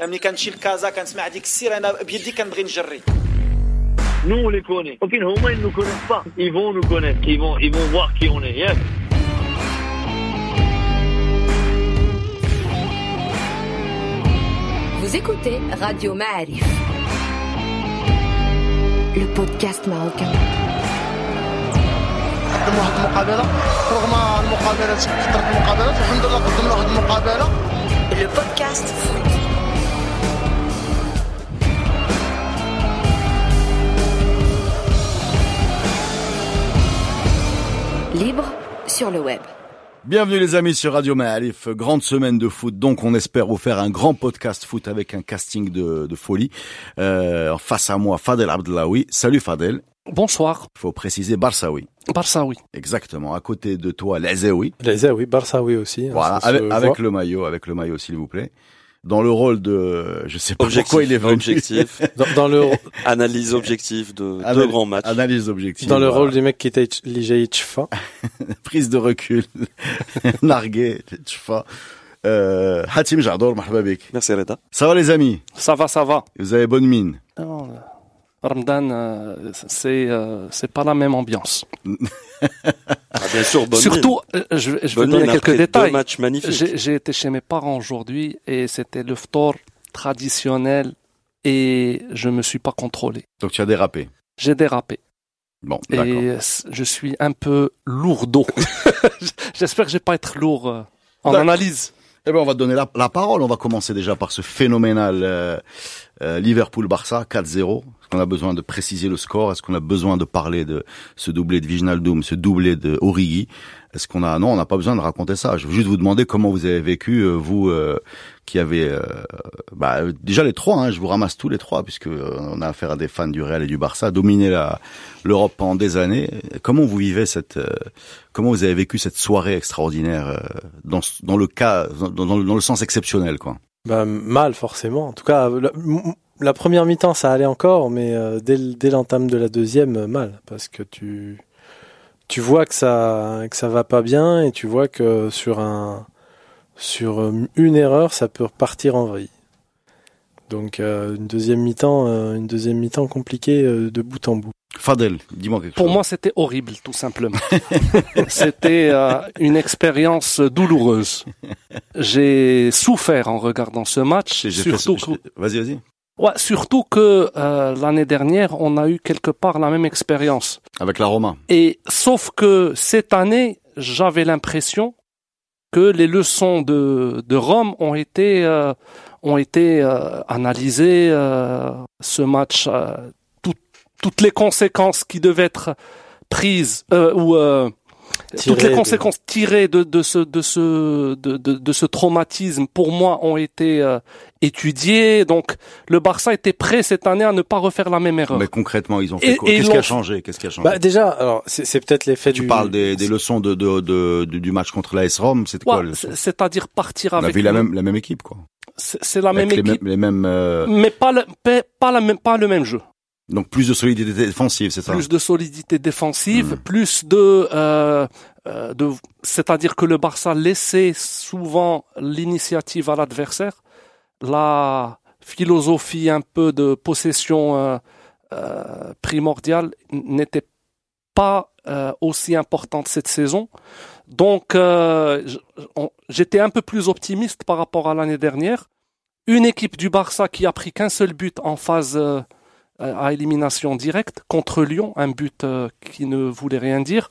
ملي كنمشي لكازا كنسمع ديك السير انا بيدي كنبغي نجري Nous, on les connaît. Ok, non, ils ne nous connaissent pas. Ils vont nous connaître. Ils vont, ils vont voir qui on est. Yes. Vous écoutez Radio Ma'arif. Le podcast marocain. قدموا واحد المقابله رغم المقابلات كثرت المقابلات الحمد لله قدمنا واحد المقابله Le podcast foot. Libre sur le web. Bienvenue les amis sur Radio Maalif, grande semaine de foot, donc on espère vous faire un grand podcast foot avec un casting de, de folie. Euh, face à moi, Fadel Abdellaoui. Salut Fadel. Bonsoir. Il faut préciser Barsaoui. Barça, oui. Exactement. À côté de toi, Lezaoui. Les oui, Barça oui aussi. hein, Voilà, avec le maillot, avec le maillot s'il vous plaît. Dans le rôle de, je sais pas Objectif, pourquoi il est venu. objectif, dans, dans le analyse objective de Anal- deux grands matchs. Analyse objective. dans le voilà. rôle du mec qui était Lijay Tchfa. prise de recul, nargué, tchfa. Euh, Hatim Jardor, marhaba bik. Merci Reda. Ça va les amis? Ça va, ça va. Vous avez bonne mine. Non, euh, Ramadan, euh, c'est euh, c'est pas la même ambiance. Ah, bien sûr, bonne Surtout, euh, je, vais- je vais donner quelques détails. J'ai été chez mes parents aujourd'hui et c'était le ftor traditionnel et je me suis pas contrôlé. Donc tu as dérapé. J'ai dérapé Bon, d'accord. et je suis un peu lourdeau. J'espère que je vais pas être lourd euh, en analyse. Eh ben, on va donner la, la parole. On va commencer déjà par ce phénoménal euh, euh, Liverpool-Barça 4-0. Est-ce qu'on a besoin de préciser le score? Est-ce qu'on a besoin de parler de ce doublé de Viginaldoum, ce doublé de Origi? Est-ce qu'on a non On n'a pas besoin de raconter ça. Je veux juste vous demander comment vous avez vécu euh, vous euh, qui avez euh, bah, déjà les trois. Hein, je vous ramasse tous les trois puisque euh, on a affaire à des fans du Real et du Barça, dominé la l'Europe pendant des années. Comment vous vivez cette euh, Comment vous avez vécu cette soirée extraordinaire dans, dans le cas, dans, dans le sens exceptionnel, quoi? Bah, mal forcément. En tout cas, la, première mi-temps ça allait encore, mais euh, dès, l'entame de la deuxième, euh, mal, parce que tu tu vois que ça que ça va pas bien et tu vois que sur un sur euh, une erreur ça peut repartir en vrille. Donc une deuxième mi-temps, une deuxième mi-temps compliquée de bout en bout. Fadel, dis-moi quelque Pour chose. moi, c'était horrible, tout simplement. c'était euh, une expérience douloureuse. J'ai souffert en regardant ce match, surtout, ce- que, Vas-y, vas-y. ouais, surtout que euh, l'année dernière, on a eu quelque part la même expérience. Avec la Roma. Et sauf que cette année, j'avais l'impression que les leçons de, de Rome ont été euh, ont été euh, analysées. euh, ce match, euh, toutes les conséquences qui devaient être prises euh, ou euh, toutes les de- conséquences tirées de, de ce de ce de, de, de ce traumatisme pour moi ont été euh, étudiées. Donc le Barça était prêt cette année à ne pas refaire la même erreur. Mais concrètement, ils ont fait Et- quoi Qu'est-ce qui a changé Qu'est-ce qui a changé Bah déjà, alors c'est c'est peut-être l'effet Tu du. parles des, des leçons de, de, de- du- du match contre l'AS Rome. C'est quoi Ouais, le c'est- c'est-à-dire partir On avec avait la même, la même équipe, quoi. c'est c'est la même Avec les équipe, mêmes, les mêmes, euh, mais pas le, pas la même, pas le même jeu. Donc plus de solidité défensive, c'est ça Plus de solidité défensive, Hmm. plus de, euh, euh, de, c'est-à-dire que le Barça laissait souvent l'initiative à l'adversaire. La philosophie un peu de possession euh, euh, primordiale n'était pas euh, aussi importante cette saison. Donc, euh, j'étais un peu plus optimiste par rapport à l'année dernière. Une équipe du Barça qui a pris qu'un seul but en phase euh, à élimination directe contre Lyon, un but euh, qui ne voulait rien dire.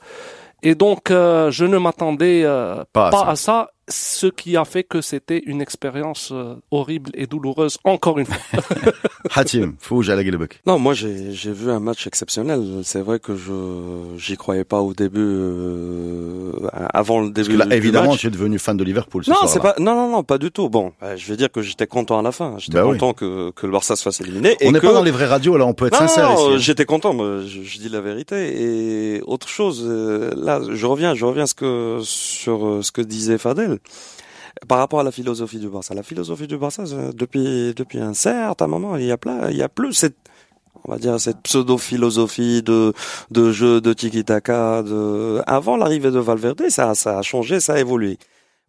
Et donc, euh, je ne m'attendais euh, Pas à pas ça. à ça, ce qui a fait que c'était une expérience euh, horrible et douloureuse, encore une fois. Hatim, Fouj, Guelbek. Non, moi j'ai j'ai vu un match exceptionnel. C'est vrai que je j'y croyais pas au début, euh, avant le Parce début que là, du évidemment, match. tu es devenu fan de Liverpool ce Non, c'est pas non non non pas du tout. Bon, euh, je vais dire que j'étais content à la fin. J'étais Bah oui. content que que le Barça se fasse éliminer et On n'est que pas dans les vraies radios, là, on peut être non, sincère non, ici. hein. j'étais content, moi, je, je dis la vérité. Et autre chose, euh, là, je reviens, je reviens à ce que, sur ce que disait Fadel. Par rapport à la philosophie du Barça. La philosophie du Barça, c'est- depuis, depuis un certain moment, il y a plein, il y a plus cette, on va dire, cette pseudo-philosophie de, de jeu, de tiki-taka, de, avant l'arrivée de Valverde, ça, ça a changé, ça a évolué.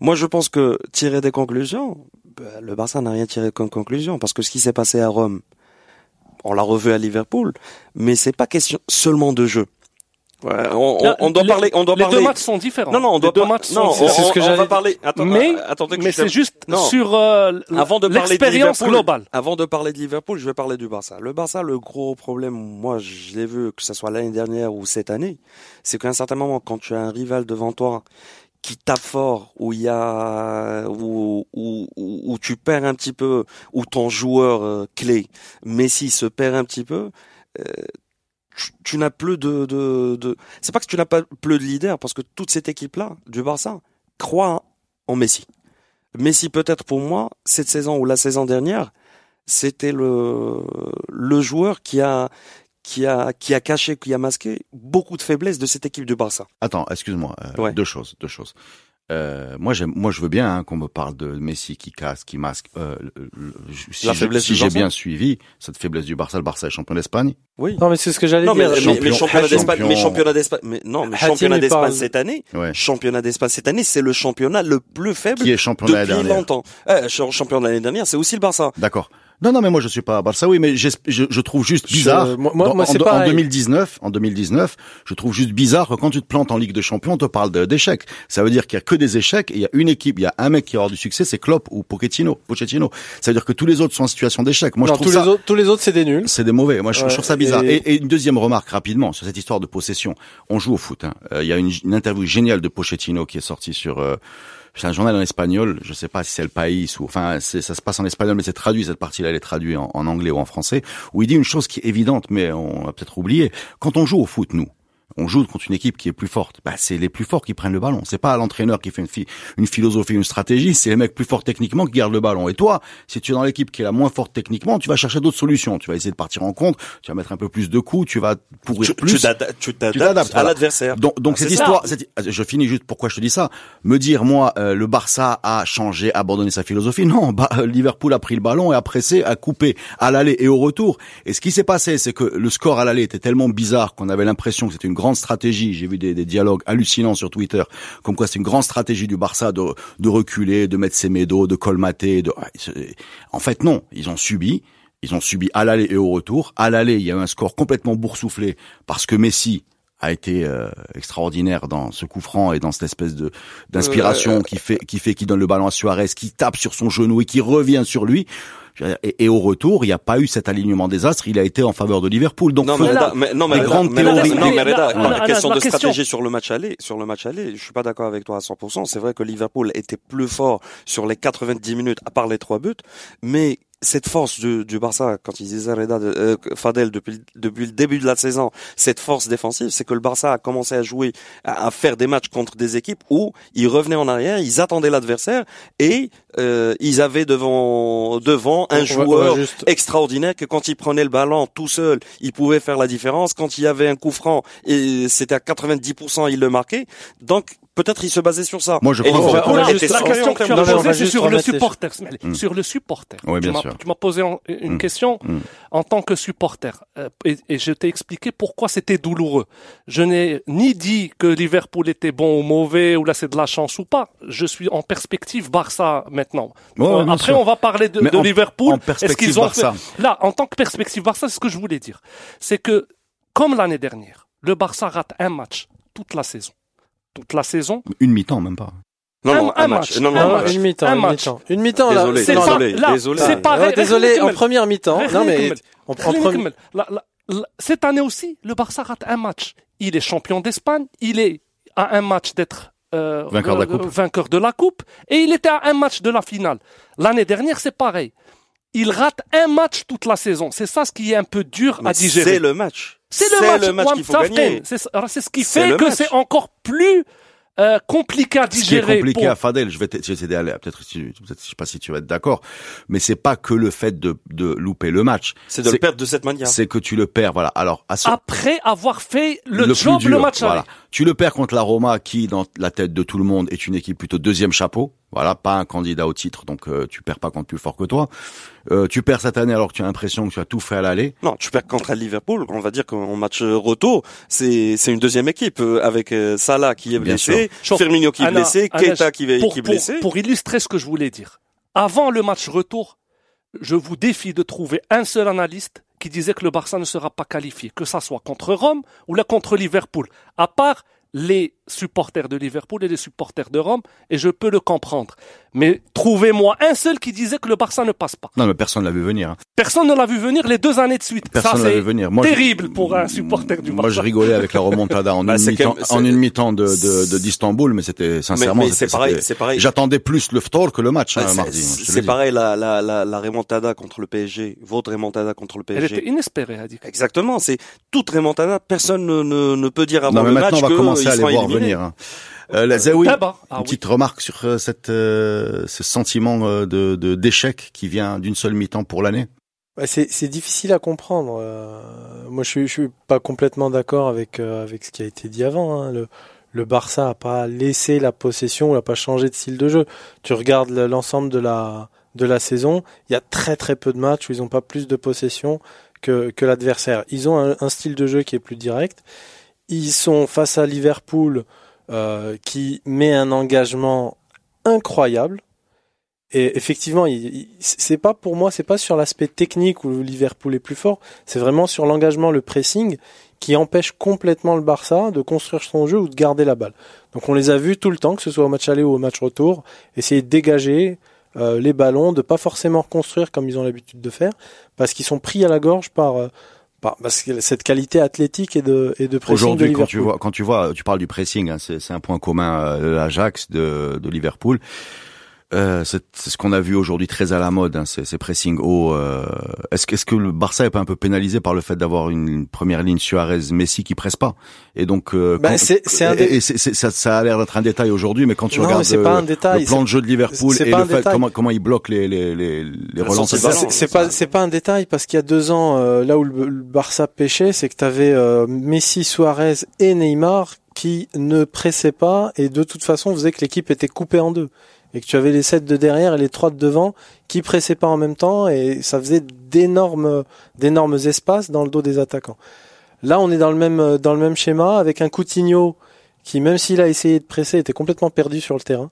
Moi, je pense que tirer des conclusions, bah, le Barça n'a rien tiré comme conclusion parce que ce qui s'est passé à Rome, on l'a revu à Liverpool, mais c'est pas question seulement de jeu. Ouais, on, on- Là, on doit les- parler, on doit les parler. deux matchs sont différents. Non, non, on Les doit deux pas- matchs non, sont on, différents. c'est ce que j'allais parler. Attends, mais attendez que mais c'est juste Non. sur euh, Avant de parler de l'expérience Liverpool, globale. Avant de parler de Liverpool, je vais parler du Barça. Le Barça, le gros problème, moi, je l'ai vu, que ce soit l'année dernière ou cette année, c'est qu'à un certain moment, quand tu as un rival devant toi qui tape fort, où il y a, où, où, où, où tu perds un petit peu, où ton joueur euh, clé, Messi, se perd un petit peu, euh, tu, tu n'as plus de, de, de... c'est pas que tu n'as pas plus de leader, parce que toute cette équipe-là, du Barça, croit en Messi. Messi, peut-être pour moi, cette saison ou la saison dernière, c'était le, le joueur qui a, qui a, qui a caché, qui a masqué beaucoup de faiblesses de cette équipe du Barça. Attends, excuse-moi. euh, Ouais. Deux choses, deux choses. Euh, moi, j'aime, moi, je veux bien hein, qu'on me parle de Messi qui casse, qui masque. Euh, le- le- si j'ai bien suivi cette faiblesse du Barça, le Barça est champion d'Espagne. Oui. Non, mais c'est ce que j'allais dire. mais, champion- mais championnat champion- d'Espagne, mais championnat d'Espagne, mais non, mais championnat d'Espagne cette année, Ouais. championnat d'Espagne cette année, c'est le championnat le plus faible Qui est champion de l'année depuis longtemps. Euh, ch- champion de l'année dernière, c'est aussi le Barça. D'accord. Non, non, mais moi je suis pas Barça, oui, mais je, je trouve juste Je- bizarre. moi- moi- dans- moi, en, c'est en pareil. 2019, en 2019, je trouve juste bizarre que quand tu te plantes en Ligue de Champions, on te parle d'échecs. Ça veut dire qu'il y a que des échecs et il y a une équipe, il y a un mec qui avoir du succès, c'est Klopp ou Pochettino. Pochettino. Ça veut dire que tous les autres sont en situation d'échec. Moi, non, je trouve tous ça. les autres, tous les autres, c'est des nuls. C'est des mauvais. Moi, je, trouve ça bizarre. et- Et, et une deuxième remarque rapidement sur cette histoire de possession. On joue au foot. hein. Euh, Il y a une, une interview géniale de Pochettino qui est sortie sur. euh, c'est un journal en espagnol. Je sais pas si c'est le País ou enfin ça se passe en espagnol, mais c'est traduit cette partie-là. Elle est traduite en, en anglais ou en français. Où il dit une chose qui est évidente, mais on a peut-être oublié. Quand on joue au foot, nous. On joue contre une équipe qui est plus forte. Bah, c'est les plus forts qui prennent le ballon. C'est pas l'entraîneur qui fait une, philosophie, une stratégie. C'est les mecs plus forts techniquement qui gardent le ballon. Et toi, si tu es dans l'équipe qui est la moins forte techniquement, tu vas chercher d'autres solutions. Tu vas essayer de partir en contre. Tu vas mettre un peu plus de coups. Tu vas pourrir Tu, plus. tu t'ada- tu t'adaptes, à l'adversaire. Donc, donc Ah, cette histoire, cette- je finis juste pourquoi je te dis ça. Me dire moi, euh, le Barça a changé, abandonné sa philosophie. Non, bah, euh, Liverpool a pris le ballon et a pressé, a coupé à l'aller et au retour. Et ce qui s'est passé, c'est que le score à l'aller était tellement bizarre qu'on avait l'impression que c'était une grande stratégie. J'ai vu des, des dialogues hallucinants sur Twitter, comme quoi c'est une grande stratégie du Barça de, de reculer, de mettre ses médos, de colmater. De... c'est- En fait, non, ils ont subi. Ils ont subi à l'aller et au retour. À l'aller, il y a eu un score complètement boursouflé parce que Messi a été euh, extraordinaire dans ce coup franc et dans cette espèce de d'inspiration Euh, qui fait qui fait qui donne le ballon à Suarez, qui tape sur son genou et qui revient sur lui. Et, et au retour, il n'y a pas eu cet alignement désastre. Il a été en faveur de Liverpool. Donc Non, mais, là, mais- non, mais les grandes mais Reda, théories- non, mais Reda, là, question de question- stratégie sur le match aller, sur le match aller, je suis pas d'accord avec toi à 100%. C'est vrai que Liverpool était plus fort sur les 90 minutes, à part les trois buts, mais cette force du, du Barça, quand il disait Reda, de- euh, Fadel depuis, le- depuis le début de la saison, cette force défensive, c'est que le Barça a commencé à jouer, à, à faire des matchs contre des équipes où ils revenaient en arrière, ils attendaient l'adversaire et euh, ils avaient devant devant un On va joueur juste- extraordinaire que quand il prenait le ballon tout seul, il pouvait faire la différence. Quand il y avait un coup franc, et c'était à 90%, il le marquait. Donc peut-être il se basait sur ça. Moi, je crois qu'on va- la question que tu as on posée, c'est juste sur le supporter. Mm. Sur le supporter. Oui, bien tu m'as- sûr. Tu m'as posé une Mm. question Mm. en tant que supporter. Euh, et, je t'ai expliqué pourquoi c'était douloureux. Je n'ai ni dit que Liverpool était bon ou mauvais, ou là c'est de la chance ou pas. Je suis en perspective Barça maintenant. Euh, Après, sûr. on va parler de, Mais de en- Liverpool. en Est-ce perspective qu'ils ont Barça. fait- Là, en tant que perspective Barça, c'est ce que je voulais dire. C'est que, comme l'année dernière, le Barça rate un match toute la saison. Toute la saison. une mi-temps, même pas. Non, non, Un- match. match. Non, non, Un un Non, match. match. une mi-temps, Un une match. mi-temps. Une mi-temps, là. Désolé, C'est non, pas- désolé, là, désolé. c'est pas- désolé, en Rehmed. première mi-temps. Non, mais, en, en première- cette année aussi, le Barça rate un match. Il est champion d'Espagne, il est à un match d'être euh, Vainqueur de la euh, Coupe. vainqueur de la Coupe, et il était à un match de la finale. L'année dernière, c'est pareil. Il rate un match toute la saison. C'est ça ce qui est un peu dur Mais à digérer. C'est le match. C'est le match, qu'il faut Wam Safken. gagner. C'est ça- c'est ce qui fait le que match. c'est encore plus euh, compliqué à Ce qui est digérer. compliqué pour- à Fadel, je vais t'aider à aller, peut-être, si- peut-être, je sais pas si tu vas être d'accord, mais c'est pas que le fait de, de louper le match. C'est de le perdre de cette manière. C'est que tu le perds, voilà. Alors, à ce, Après avoir fait le, plus job, dur, le match voilà. aller. Tu le perds contre la Roma, qui, dans la tête de tout le monde, est une équipe plutôt deuxième chapeau. Voilà, pas un candidat au titre, donc euh, tu perds pas contre plus fort que toi. Euh, tu perds cette année alors que tu as l'impression que tu as tout fait à l'aller. Non, tu perds contre Liverpool. On va dire qu'en match retour, c'est c'est une deuxième équipe euh, avec euh, Salah qui est Bien blessé, sûr. Firmino qui est Anna, blessé, Anna, Keita qui, est- pour, qui est pour- blessé. pour illustrer ce que je voulais dire, avant le match retour, je vous défie de trouver un seul analyste qui disait que le Barça ne sera pas qualifié, que ça soit contre Rome ou là contre Liverpool, à part les supporters de Liverpool et les supporters de Rome, et je peux le comprendre. Mais trouvez-moi un seul qui disait que le Barça ne passe pas. Non, mais personne l'a vu venir. hein. Personne ne l'a vu venir les deux années de suite. Personne ça, ne l'a c'est vu venir. Moi, je- terrible pour un supporter du Barça. Moi, je rigolais avec la remontada en Bah, une mi-temps, mi-temps de de- de- d'Istanbul, mais c'était sincèrement. mais c'est pareil, c'est pareil. J'attendais plus le Ftor que le match Ouais, hein, c'est- mardi. C'est pareil la, la, la, la remontada contre le PSG, votre remontada contre le Elle PSG. était inespérée, Adi. Exactement, c'est toute remontada. Personne ne, ne, ne peut dire avant Non, mais le maintenant, match on va que commencer ils à les seront voir éliminés. Venir. Euh, la Zaoui, Ah ah une oui. petite remarque sur euh, cette, euh, ce sentiment euh, de de- d'échec qui vient d'une seule mi-temps pour l'année? Bah, c'est c'est difficile à comprendre. euh, moi, je suis, je suis pas complètement d'accord avec euh, avec ce qui a été dit avant. hein. Le, le Barça a pas laissé la possession, n'a pas changé de style de jeu. Tu regardes le- l'ensemble de la de la saison, il y a très très peu de matchs où ils n'ont pas plus de possession que que l'adversaire. Ils ont un, un style de jeu qui est plus direct. Ils sont face à Liverpool euh, qui met un engagement incroyable. Et effectivement, c'est pas pour moi, c'est pas sur l'aspect technique où Liverpool est plus fort, c'est vraiment sur l'engagement, le pressing qui empêche complètement le Barça de construire son jeu ou de garder la balle. Donc on les a vus tout le temps, que ce soit au match aller ou au match retour, essayer de dégager euh, les ballons, de pas forcément reconstruire comme ils ont l'habitude de faire, parce qu'ils sont pris à la gorge par, euh, parce que cette qualité athlétique et de et de pressing Aujourd'hui, quand tu vois, quand tu vois, tu parles du pressing, hein, c'est un point commun euh, de l'Ajax, de, de Liverpool. Euh, c'est ce qu'on a vu aujourd'hui très à la mode, hein, ces, ces pressing hauts. Euh, est-ce que, est-ce que le Barça est pas un peu pénalisé par le fait d'avoir une, première ligne Suarez-Messi qui presse pas? Et donc, euh, Bah, quand- c'est- c'est un et- des- et c'est- c'est- ça, ça a l'air d'être un détail aujourd'hui, mais quand tu Non, regardes mais c'est pas un détail, le plan de jeu de Liverpool et le fait comment comment il bloque les les les, les La relances. C'est pas c'est pas un détail parce qu'il y a deux ans euh, là où le, le Barça pêchait, c'est que tu avais Messi, Suarez et Neymar qui ne pressaient pas et de toute façon faisaient que l'équipe était coupée en deux et que tu avais les sept de derrière et les trois de devant qui pressaient pas en même temps et ça faisait d'énormes d'énormes espaces dans le dos des attaquants. Là, on est dans le même dans le même schéma avec un Coutinho qui même s'il a essayé de presser était complètement perdu sur le terrain.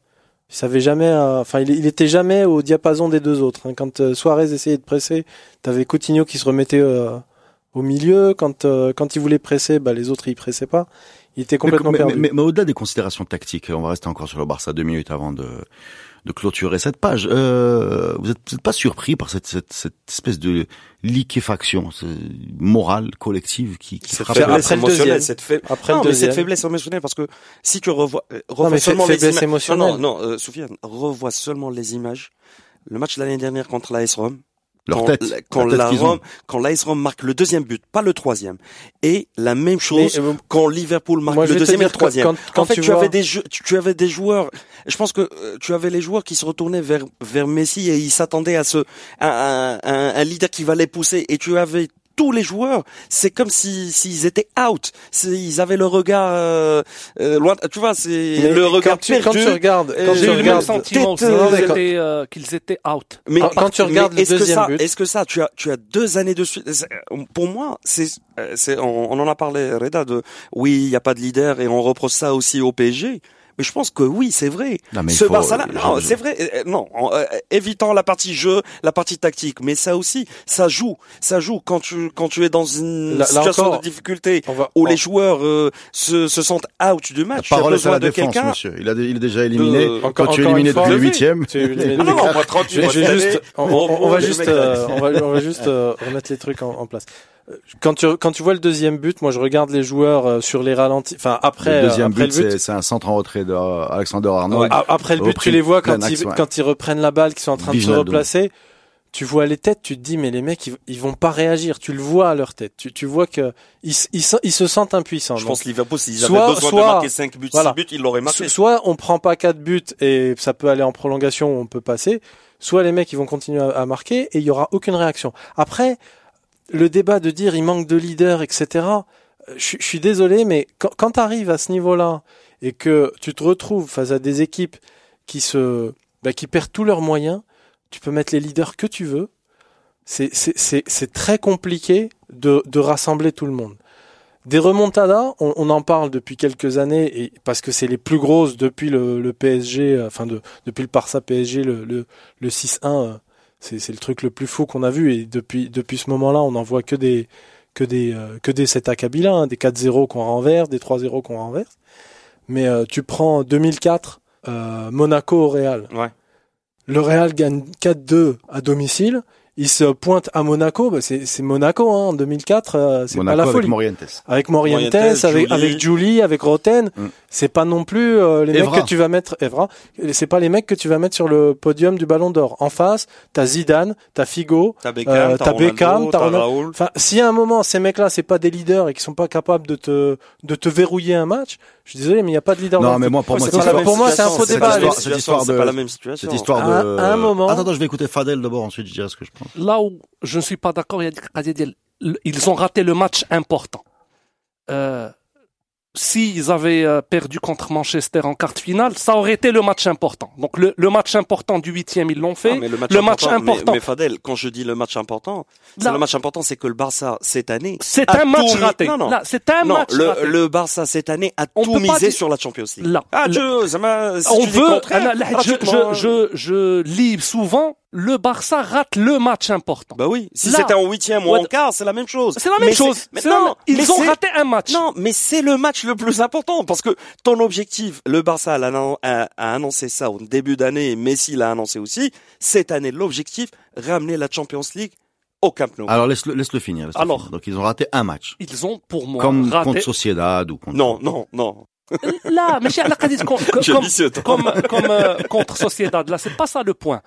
Il savait jamais, euh, enfin, il, il était jamais au diapason des deux autres. hein. Quand euh, Suarez essayait de presser, t'avais Coutinho qui se remettait euh, au milieu. Quand euh, quand il voulait presser, bah, les autres ils pressaient pas. Il était complètement mais, mais- perdu. mais- mais au-delà des considérations tactiques, on va rester encore sur le Barça deux minutes avant de, de clôturer cette page. Euh, vous êtes, vous êtes pas surpris par cette, cette, cette espèce de liquéfaction morale collective qui, qui Cette frappe faiblesse émotionnelle, cette. Après non, mais cette faiblesse émotionnelle, parce que si tu revois, euh, Non, revois mais seulement les images. Non, non, non, euh, Soufiane, revois seulement les images. Le match de l'année dernière contre l'AS Rome. Leur quand, tête, quand la tête la qu'ils ont. Rome, quand l'AS Rome marque le deuxième but, pas le troisième. Et la même chose Mais, euh, quand Liverpool marque moi, le deuxième et le troisième. quand- quand en fait, tu tu, vois- avais des jeux, tu, tu avais des joueurs. Je pense que euh, tu avais les joueurs qui se retournaient vers vers Messi et ils s'attendaient à ce un leader qui va les pousser. Et tu avais tous les joueurs, c'est comme si s'ils étaient out. Ils avaient le regard euh, euh, loin. Tu vois, c'est le regard quand tu, quand perdu. tu regardes, quand j'ai eu le même sentiment qu'ils quand- étaient, euh, qu'ils étaient out. Mais Quand- quand tu regardes le est-ce que deuxième ça, but- est-ce que ça, tu as, tu as deux années de suite. Pour moi, c'est, c'est, on, on en a parlé, Reda, de oui, il n'y a pas de leader et on reproche ça aussi au PSG. Mais je pense que oui, c'est vrai. Non, mais Ce faut- Barça-là, je- non, je- c'est vrai. euh, Non, en, euh, évitant la partie jeu, la partie tactique, mais ça aussi, ça joue, ça joue quand tu quand tu es dans une Là- là situation encore, de difficulté va, où on- les joueurs euh, se, se sentent out du La match. Tu as parole est à la de défense, quelqu'un. monsieur. Il a, il est déjà éliminé. de- Quand Encore- tu es éliminé une fois, depuis le levé. huitième. Tu es éliminé. Ah juste, année, on, va juste, euh, on va, on va juste euh, remettre les trucs en place. Euh, Quand tu, quand tu vois le deuxième but, moi je regarde les joueurs euh, sur les ralentis, enfin après, le deuxième après but, le but, c'est c'est un centre en retrait d'Alexander Arnold. a- après le but, tu les vois quand axe, ils, ouais. quand ils reprennent la balle, qu'ils sont en train de se replacer. Tu vois les têtes, tu te dis mais les mecs ils, ils vont pas réagir. Tu le vois à leur tête. Tu, tu vois que ils, ils, se- ils se sentent impuissants. Je Donc, pense que Liverpool, s'ils Soit- avaient besoin soit- de marquer 5 buts, 6 voilà. buts, ils l'auraient marqué. So- Soit on prend pas quatre buts et ça peut aller en prolongation, on peut passer. Soit les mecs ils vont continuer à, à marquer et il y aura aucune réaction. Après, le débat de dire il manque de leader, etc. euh, Je, suis- désolé, mais quand, quand tu arrives à ce niveau-là et que tu te retrouves face à des équipes qui se bah, qui perdent tous leurs moyens. Tu peux mettre les leaders que tu veux. C'est très compliqué de, de rassembler tout le monde. Des remontadas, on, on en parle depuis quelques années et parce que c'est les plus grosses depuis le, le PSG, euh, enfin de, depuis le Barça PSG, le, le, le 6-1, euh, c'est le truc le plus fou qu'on a vu et depuis depuis ce moment-là, on n'en voit que des que des euh, que des 7 à Kabila, hein, des 4-0 qu'on renverse, des 3-0 qu'on renverse. Mais euh, tu prends 2004, euh, Monaco au Real. Ouais. Le Real gagne 4-2 à domicile. Il se pointe à Monaco. Bah, c'est c'est Monaco hein, en 2004. euh, c'est pas Monaco la avec folie. Morientes. Avec Morientes, Morientes, avec, Julie. avec Julie, avec Roten. Mm. C'est pas non plus euh, les Evra. mecs que tu vas mettre, Evra. C'est pas les mecs que tu vas mettre sur le podium du Ballon d'Or. En face, t'as Zidane, t'as Figo, T'as Beckham, Euh, t'as t'as Beckham, t'as t'as. Raoul. Enfin, si à un moment ces mecs-là, c'est pas des leaders et qui sont pas capables de te de te verrouiller un match, je suis désolé, mais il y a pas de leader. Non, mais moi, pour moi, C'est c'est pas pas la- la pour moi, c'est un faux Cette débat. cette histoire c'est de- pas la même situation. Cette histoire de. à un moment- Attends, je vais écouter Fadel d'abord, ensuite je dirai ce que je pense. Là où je ne suis pas d'accord, il y a ils ont raté le match important. Euh, S'ils avaient euh, perdu contre Manchester en quart de finale, ça aurait été le match important. Donc le, le match important du huitième, ils l'ont fait. Ah, mais le match le match important, mais- important. Mais, Fadel, quand je dis le match important, c'est Là- le match important, c'est que le Barça cette année. C'est a un match mis- raté. Non, non. Là, c'est un non, match le, raté. le Barça cette année a On tout misé dire- sur la Champions League. Là, Ah, je, ça m'a, si on veut, là, je, je, je, je lis souvent, le Barça rate le match important. Bah oui, si c'était en huitième ou Ouais. en quart, c'est la même chose. c'est la même Mais chose. mais non, même- Ils mais ont c'est- raté un match. Non, mais c'est le match le plus important parce que ton objectif, le Barça a, a- a annoncé ça au début d'année et Messi l'a annoncé aussi. Cette année, l'objectif, ramener la Champions League au Camp Nou. Alors laisse-le laisse -le finir. Alors. finir. Donc ils ont raté un match. Ils ont, pour moi, Comme raté. contre Sociedad ou contre. non, non, non. Là, mais comme, comme, comme euh, contre Sociedad, là, c'est pas ça le point.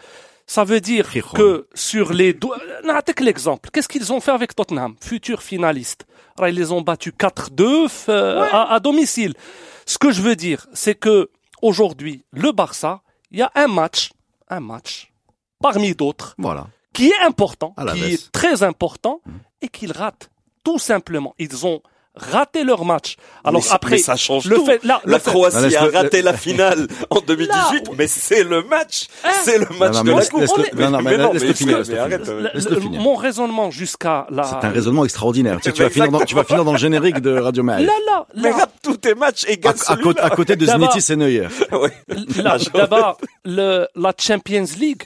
Ça veut dire que sur les deux, n'attaque l'exemple. Qu'est-ce qu'ils ont fait avec Tottenham, futur finaliste? Ils les ont battus 4-2 f- euh, à, à domicile. Ce que je veux dire, c'est que aujourd'hui, le Barça, il y a un match, un match, parmi d'autres, Voilà. qui est important, qui baisse. est très important, et qu'ils ratent. Tout simplement. Ils ont raté leur match. Alors Mais- après, mais ça change le tout. fait, là, le La fait- Croatie a raté la finale en 2018, mais c'est le match. C'est le match Non, non, de mais la coupe. laisse-le- Mais- non, non, mais mais non, laisse-le mais finir, mais laisse-le arrête, finir. Le- mon raisonnement jusqu'à la. C'est un raisonnement extraordinaire. Tu, sais, tu vas Mais finir dans, tu vas finir dans le générique de Radio Mail. Là, là, Mais là, rate tous tes matchs et À, gagne à côté, à côté de Znitis et Neuer. Là, la Champions League,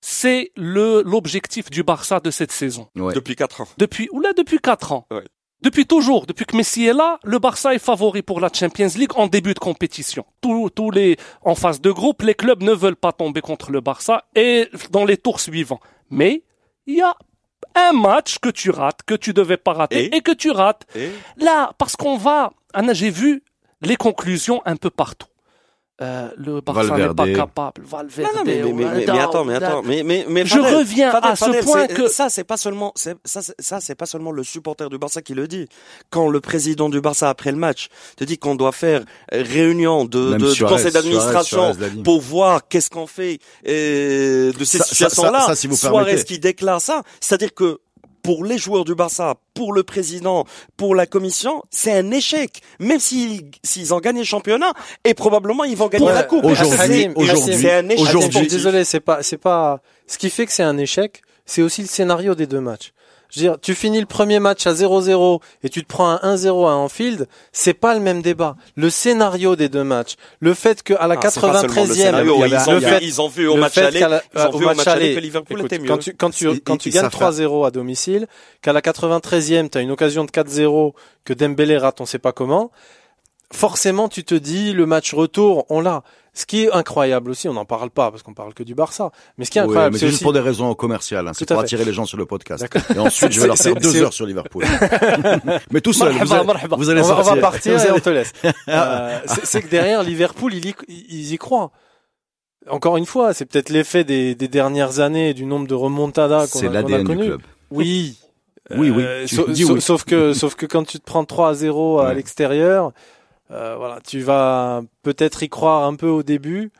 c'est le, l'objectif du Barça de cette saison. Ouais. Depuis 4 ans. Depuis, ou là, depuis quatre ans. Ouais. Depuis toujours, depuis que Messi est là, le Barça est favori pour la Champions League en début de compétition. Tous, tous les, en phase de groupe, les clubs ne veulent pas tomber contre le Barça et dans les tours suivants. Mais, il y a un match que tu rates, que tu devais pas rater Et et, que tu rates. Et Là, parce qu'on va, Anna, j'ai vu les conclusions un peu partout. Euh, le Barça n'est pas capable. Valverde. Non, non, mais, mais, mais, mais, mais attends, mais attends, mais, mais, mais Je Fadel, reviens Fadel, à ce Fadel, point c'est- que- ça, c'est pas seulement, c'est- ça, c'est- ça, c'est pas seulement le supporter du Barça qui le dit. Quand le président du Barça après le match te dit qu'on doit faire réunion de, de, Suarez, conseil d'administration pour voir qu'est-ce qu'on fait euh, de ces Ça- ça- situations-là. ça- ça, si vous Suarez qui déclare ça, c'est-à-dire que pour les joueurs du Barça, pour le président, pour la commission, c'est un échec. Même s'ils s'ils ont gagné le championnat, et probablement ils vont gagner Ouais, la coupe. aujourd'hui, C'est- aujourd'hui, c'est un échec. aujourd'hui, désolé, c'est pas, c'est pas. Ce qui fait que c'est un échec, c'est aussi le scénario des deux matchs. Je veux dire, tu finis le premier match à 0-0 et tu te prends un 1-0 à Anfield, c'est pas le même débat. Le scénario des deux matchs, le fait qu'à la Ah, c'est pas seulement le 93e, scénario, il y ils, ont le vu, fait- ils ont vu au le match aller, la- ils ont au vu au match aller aller, que Liverpool écoute, était mieux. Quand tu, quand tu, quand tu gagnes savent 3-0 à domicile, qu'à la 93e, tu as une occasion de 4-0, que Dembélé rate on sait pas comment, forcément tu te dis le match retour, on l'a. Ce qui est incroyable aussi, on n'en parle pas parce qu'on parle que du Barça, mais ce qui est Oui, incroyable, mais c'est juste aussi pour des raisons commerciales. Hein. C'est pour fait. attirer les gens sur le podcast. D'accord. Et ensuite, je vais leur faire deux heures sur Liverpool. mais tout seul. Vous allez, vous allez on va, on va sortir. partir et on te laisse. Euh, c'est que derrière Liverpool, ils y, ils y croient. Encore une fois, c'est peut-être l'effet des, des dernières années et du nombre de remontadas qu'on a, qu'on a l'ADN du connu. club. Oui. Oui, oui. Euh, oui. Sauf que, sauf que quand tu te prends 3 à 0 à Ouais. l'extérieur, euh, voilà, tu vas peut-être y croire un peu au début,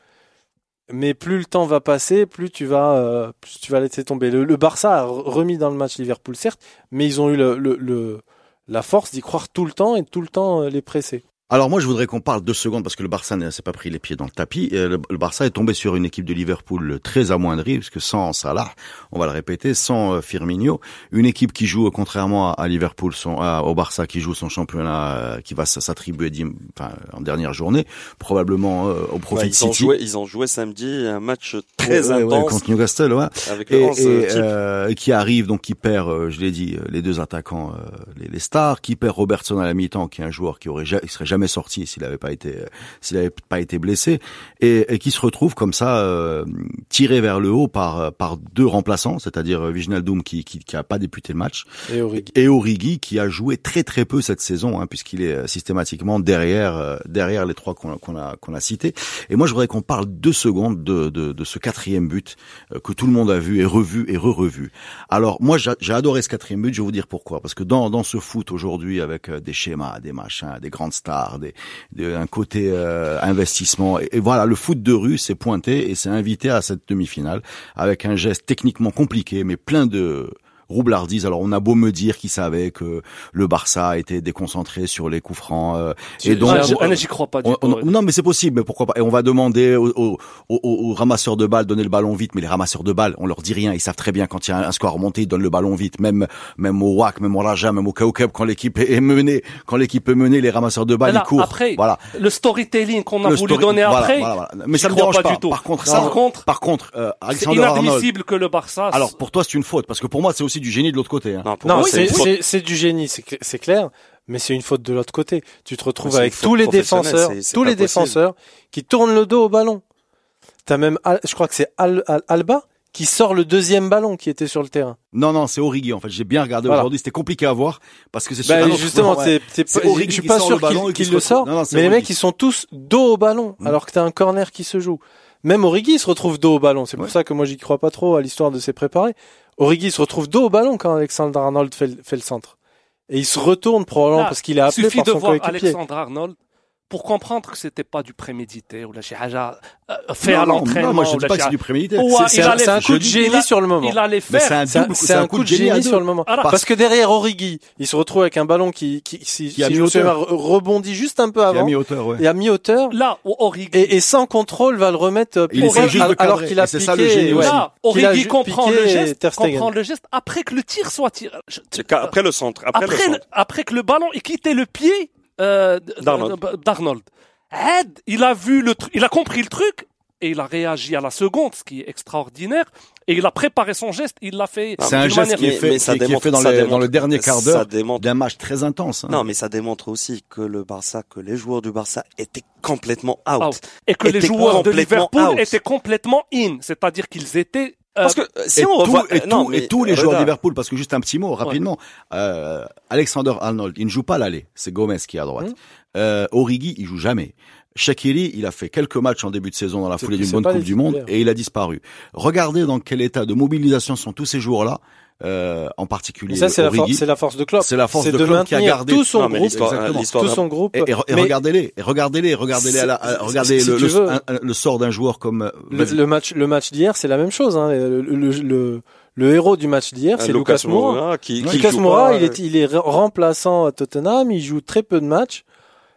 mais plus le temps va passer, plus tu vas, euh, plus tu vas laisser tomber. Le, le Barça a re- remis dans le match Liverpool, certes, mais ils ont eu le, le, la force d'y croire tout le temps et tout le temps euh, les presser. Alors moi, je voudrais qu'on parle deux secondes parce que le Barça ne s'est pas pris les pieds dans le tapis. Euh, Le, Barça est tombé sur une équipe de Liverpool très amoindrie, parce que sans Salah, on va le répéter, sans euh, Firmino, une équipe qui joue, euh, contrairement à, Liverpool, son, à- au Barça, qui joue son championnat, euh, qui va s'attribuer enfin, en dernière journée, probablement euh, au profit Ouais, de ils ont City. joué, ils ont joué samedi un match très Ouais, ouais, intense contre Newcastle, ouais. avec et, 11 et, types. euh, qui arrive donc qui perd, euh, je l'ai dit, euh, les deux attaquants, euh, les, les stars, qui perd Robertson à la mi-temps, qui est un joueur qui aurait il serait jamais sorti s'il avait pas été euh, s'il avait pas été blessé, et, et qui se retrouve comme ça euh, tiré vers le haut par euh, par deux remplaçants, c'est-à-dire euh, Wijnaldum qui, qui qui a pas débuté le match Et Origi. et Origi qui a joué très très peu cette saison, hein, puisqu'il est euh, systématiquement derrière euh, derrière les trois qu'on a- qu'on a qu'on a cités. Et moi, je voudrais qu'on parle deux secondes de, de, de ce quatrième but euh, que tout le monde a vu et revu et re-revu. Alors moi, j'a- j'ai adoré ce quatrième but. Je vais vous dire pourquoi. Parce que dans dans ce foot aujourd'hui, avec euh, des schémas, des machins, des grandes stars, des, des- un côté euh, investissement, et, et voilà, le foot de rue s'est pointé et s'est invité à cette demi-finale avec un geste techniquement compliqué, mais plein de roublardise. Alors on a beau me dire qu'ils savaient que le Barça était déconcentré sur les coups francs. euh, et donc, Ah, j'y- on- j'y crois pas du on- tout. on- ouais. non, mais c'est possible, mais pourquoi pas Et on va demander aux, aux, aux- aux ramasseurs de balles donner le ballon vite, mais les ramasseurs de balles, on leur dit rien. Ils savent très bien quand il y a un score remonté, ils donnent le ballon vite. Même même au WAC, même au Raja, même au Kaukeb, quand l'équipe est menée, quand l'équipe est menée, les ramasseurs de balles là, ils courent. après, voilà. Le storytelling qu'on a Le voulu story- donner voilà, après, voilà, voilà. mais ça me dérange pas pas. du tout. Par contre, Par ça, contre, par contre, euh, c'est Alexander Arnold. inadmissible que le Barça. Alors pour toi, c'est une faute parce que pour moi, c'est aussi du génie de l'autre côté. hein. Non, c'est du génie, c'est cl- c'est clair, mais c'est une faute de l'autre côté. Tu te retrouves avec tous les défenseurs, tous les possible. défenseurs qui tournent le dos au ballon. T'as même, je crois que c'est Al- Al- Alba qui sort le deuxième ballon qui était sur le terrain. Non, non, c'est Origi en fait. J'ai bien regardé Voilà. aujourd'hui. C'était compliqué à voir parce que c'est Bah, justement, c'est, je suis qui pas sort sûr le ballon qu'il le sort, Non, non, c'est mais les mecs ils sont tous dos au ballon Mm. alors que t'as un corner qui se joue. Même Origi il se retrouve dos au ballon. C'est pour Ouais. ça que moi j'y crois pas trop à l'histoire de ses préparés. Origi se retrouve dos au ballon quand Alexander Arnold fait, le- fait le centre. Et il se retourne probablement Là, parce qu'il est appelé suffit par de son voir coéquipier. Alexandre Arnold pour comprendre que c'était pas du prémédité ou la chihaja euh, fait non, à l'entraînement. moi je dis pas que c'est du prémédité. C'est un, un, coup de génie sur le moment. Il allait faire. C'est un, un, coup de génie, génie sur le moment. Parce, parce, que derrière Origi, il se retrouve avec un ballon qui, qui, si, qui a si mis rebondit juste un peu avant. Il a mis hauteur, ouais. Il a mis hauteur. Là, Origi. Et, et sans contrôle va le remettre. Euh, il essaie juste alors qu'il a piqué. Ça, le génie ouais, Là, Origi comprend le geste. Comprend le geste après que le tir soit tiré. Après le centre. Après le Après que le ballon ait quitté le pied euh, D'Arnold. d- d'Arnold. Ed, il a vu le truc, il a compris le truc et il a réagi à la seconde, ce qui est extraordinaire. Et il a préparé son geste, il l'a fait. C'est un geste manière- qui est fait, mais ça qui est démontre- fait dans, ça le, démontre- dans le dernier quart d'heure démontre- d'un match très intense. hein. Non, mais ça démontre aussi que le Barça, que les joueurs du Barça étaient complètement out. Out. Et que les joueurs de Liverpool out. étaient complètement in, c'est-à-dire qu'ils étaient. Euh, Parce que euh, si et, on tout- revoit, et, euh, non, tout- mais, et tous les joueurs de Liverpool, parce que juste un petit mot rapidement, euh, Alexander Arnold, il ne joue pas l'aller, c'est Gomez qui est à droite. Hum. Euh, Origi, il joue jamais. Shaqiri, il a fait quelques matchs en début de saison dans la foulée d'une bonne Coupe du Monde et il a disparu. Regardez dans quel état de mobilisation sont tous ces joueurs-là, euh, en particulier Et ça, c'est la, for- la force de Klopp. C'est la force de de Klopp qui a maintenir gardé tout son Non, mais groupe, l'histoire tout son groupe. Et, et- et Mais regardez-les, et regardez-les, regardez-les à la- à- C'est- regardez si le, le- un- sort d'un joueur comme euh, le, match, le match d'hier, c'est la même chose. Hein. Le, le, le, le héros du match d'hier, euh, c'est Lucas Moura. qui, qui Lucas joue Moura, pas, il est, il est re- remplaçant à Tottenham, il joue très peu de matchs.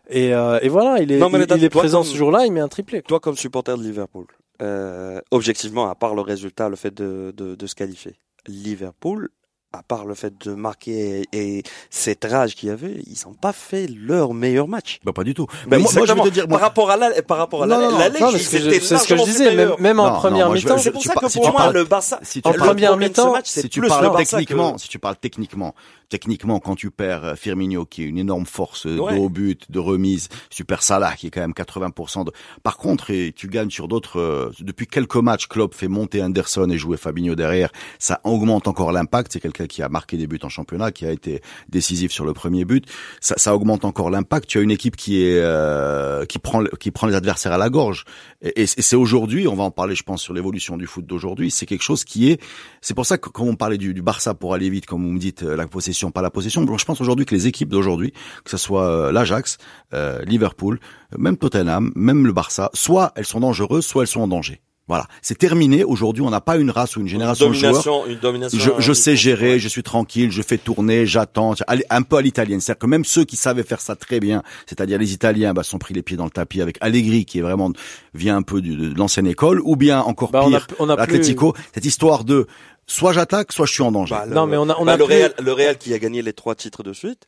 Et, euh, et voilà, il est, Non, mais il, est toi, présent comme- ce jour-là, il met un triplé. Toi, comme supporter de Liverpool, euh, objectivement, à part le résultat, le fait de, de, de se qualifier, Liverpool, à part le fait de marquer et, et cette rage qu'il y avait, ils n'ont pas fait leur meilleur match. Bah, pas du tout. Ben, Mais moi, moi, je vais te dire, moi, par rapport à la, par rapport à la, Non, non, la Ligue, Non, c'est ce que je- disais, même, même en Non, première mi-temps. C'est pour ça que si pour tu moi, parles- le Barça, si tu En le parles- première mi-temps, match, c'est si tu parles techniquement, que- si tu parles techniquement, techniquement, quand tu perds euh, Firmino, qui est une énorme force euh, Ouais. de haut but, de remise, Super Salah, qui est quand même 80% de... Par contre, et tu gagnes sur d'autres... euh, depuis quelques matchs, Klopp fait monter Anderson et jouer Fabinho derrière. Ça augmente encore l'impact. C'est quelqu'un qui a marqué des buts en championnat, qui a été décisif sur le premier but. Ça, ça augmente encore l'impact. Tu as une équipe qui est euh, qui prend qui prend les adversaires à la gorge. Et, et c'est aujourd'hui, on va en parler, je pense, sur l'évolution du foot d'aujourd'hui. C'est quelque chose qui est. C'est pour ça que quand on parlait du, du Barça pour aller vite, comme vous me dites, la possession, pas la possession. Je pense aujourd'hui que les équipes d'aujourd'hui, que ce soit euh, l'Ajax, euh, Liverpool, euh, même Tottenham, même le Barça, soit elles sont dangereuses, soit elles sont en danger. Voilà, c'est terminé. Aujourd'hui, on n'a pas une race ou une génération de joueurs. domination, une domination. Je, je sais gérer, Ouais. je suis tranquille, je fais tourner, j'attends, Allez, un peu à l'italienne. C'est-à-dire que même ceux qui savaient faire ça très bien, c'est-à-dire les Italiens, bah, sont pris les pieds dans le tapis avec Allegri qui est vraiment vient un peu du- de, l'ancienne école, ou bien encore Bah, on a- pire, on a plus- l'Atlético. Cette histoire de soit j'attaque, soit je suis en danger. Bah, Non, mais on a- on bah, a le plus- Real, le Real qui a gagné les trois titres de suite.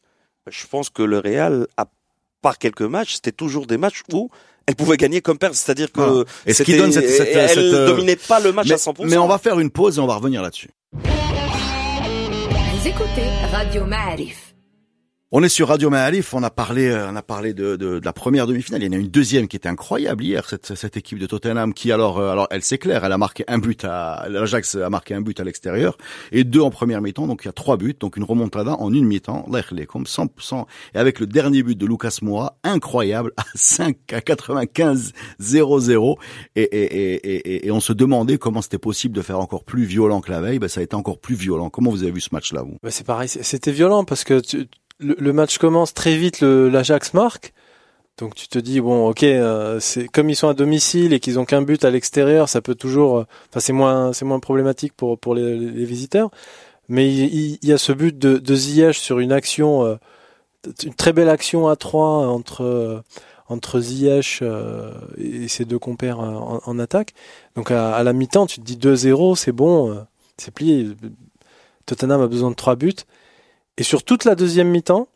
Je pense que le Real, à part quelques matchs, c'était toujours des matchs où elle pouvait gagner comme perdre. C'est-à-dire que Voilà. Et ce qui c'était- donne cette- cette- elle cette, euh, dominait pas le match mais, à 100%. mais on va faire une pause et on va revenir là-dessus. Vous écoutez Radio Ma'arif. On est sur Radio Maalif, on a parlé, euh, on a parlé de, de, de la première demi-finale. Il y en a une deuxième qui était incroyable hier, cette, cette équipe de Tottenham qui alors, euh, alors elle s'éclaire, elle a marqué un but à, l'Ajax a marqué un but à l'extérieur et deux en première mi-temps, donc il y a trois buts, donc une remontada en une mi-temps, yakhlikum, 100%, et avec le dernier but de Lucas Moura, incroyable, à 5, à 95, 0-0, et, et, et, et, on se demandait comment c'était possible de faire encore plus violent que la veille, ben ça a été encore plus violent. Comment vous avez vu ce match-là, vous? Bah, c'est pareil, c'était violent parce que tu- le, match commence très vite, l'Ajax marque. Donc tu te dis bon, ok, euh, comme ils sont à domicile et qu'ils ont qu'un but à l'extérieur, ça peut toujours, euh, enfin c'est moins, c'est moins problématique pour pour les, visiteurs. Mais il, y a ce but de, de Ziyech sur une action, euh, une très belle action à trois entre entre Ziyech et ses deux compères en, attaque. Donc à, la mi-temps, tu te dis 2-0, c'est bon, c'est plié. Tottenham a besoin de trois buts. Et sur toute la deuxième mi-temps,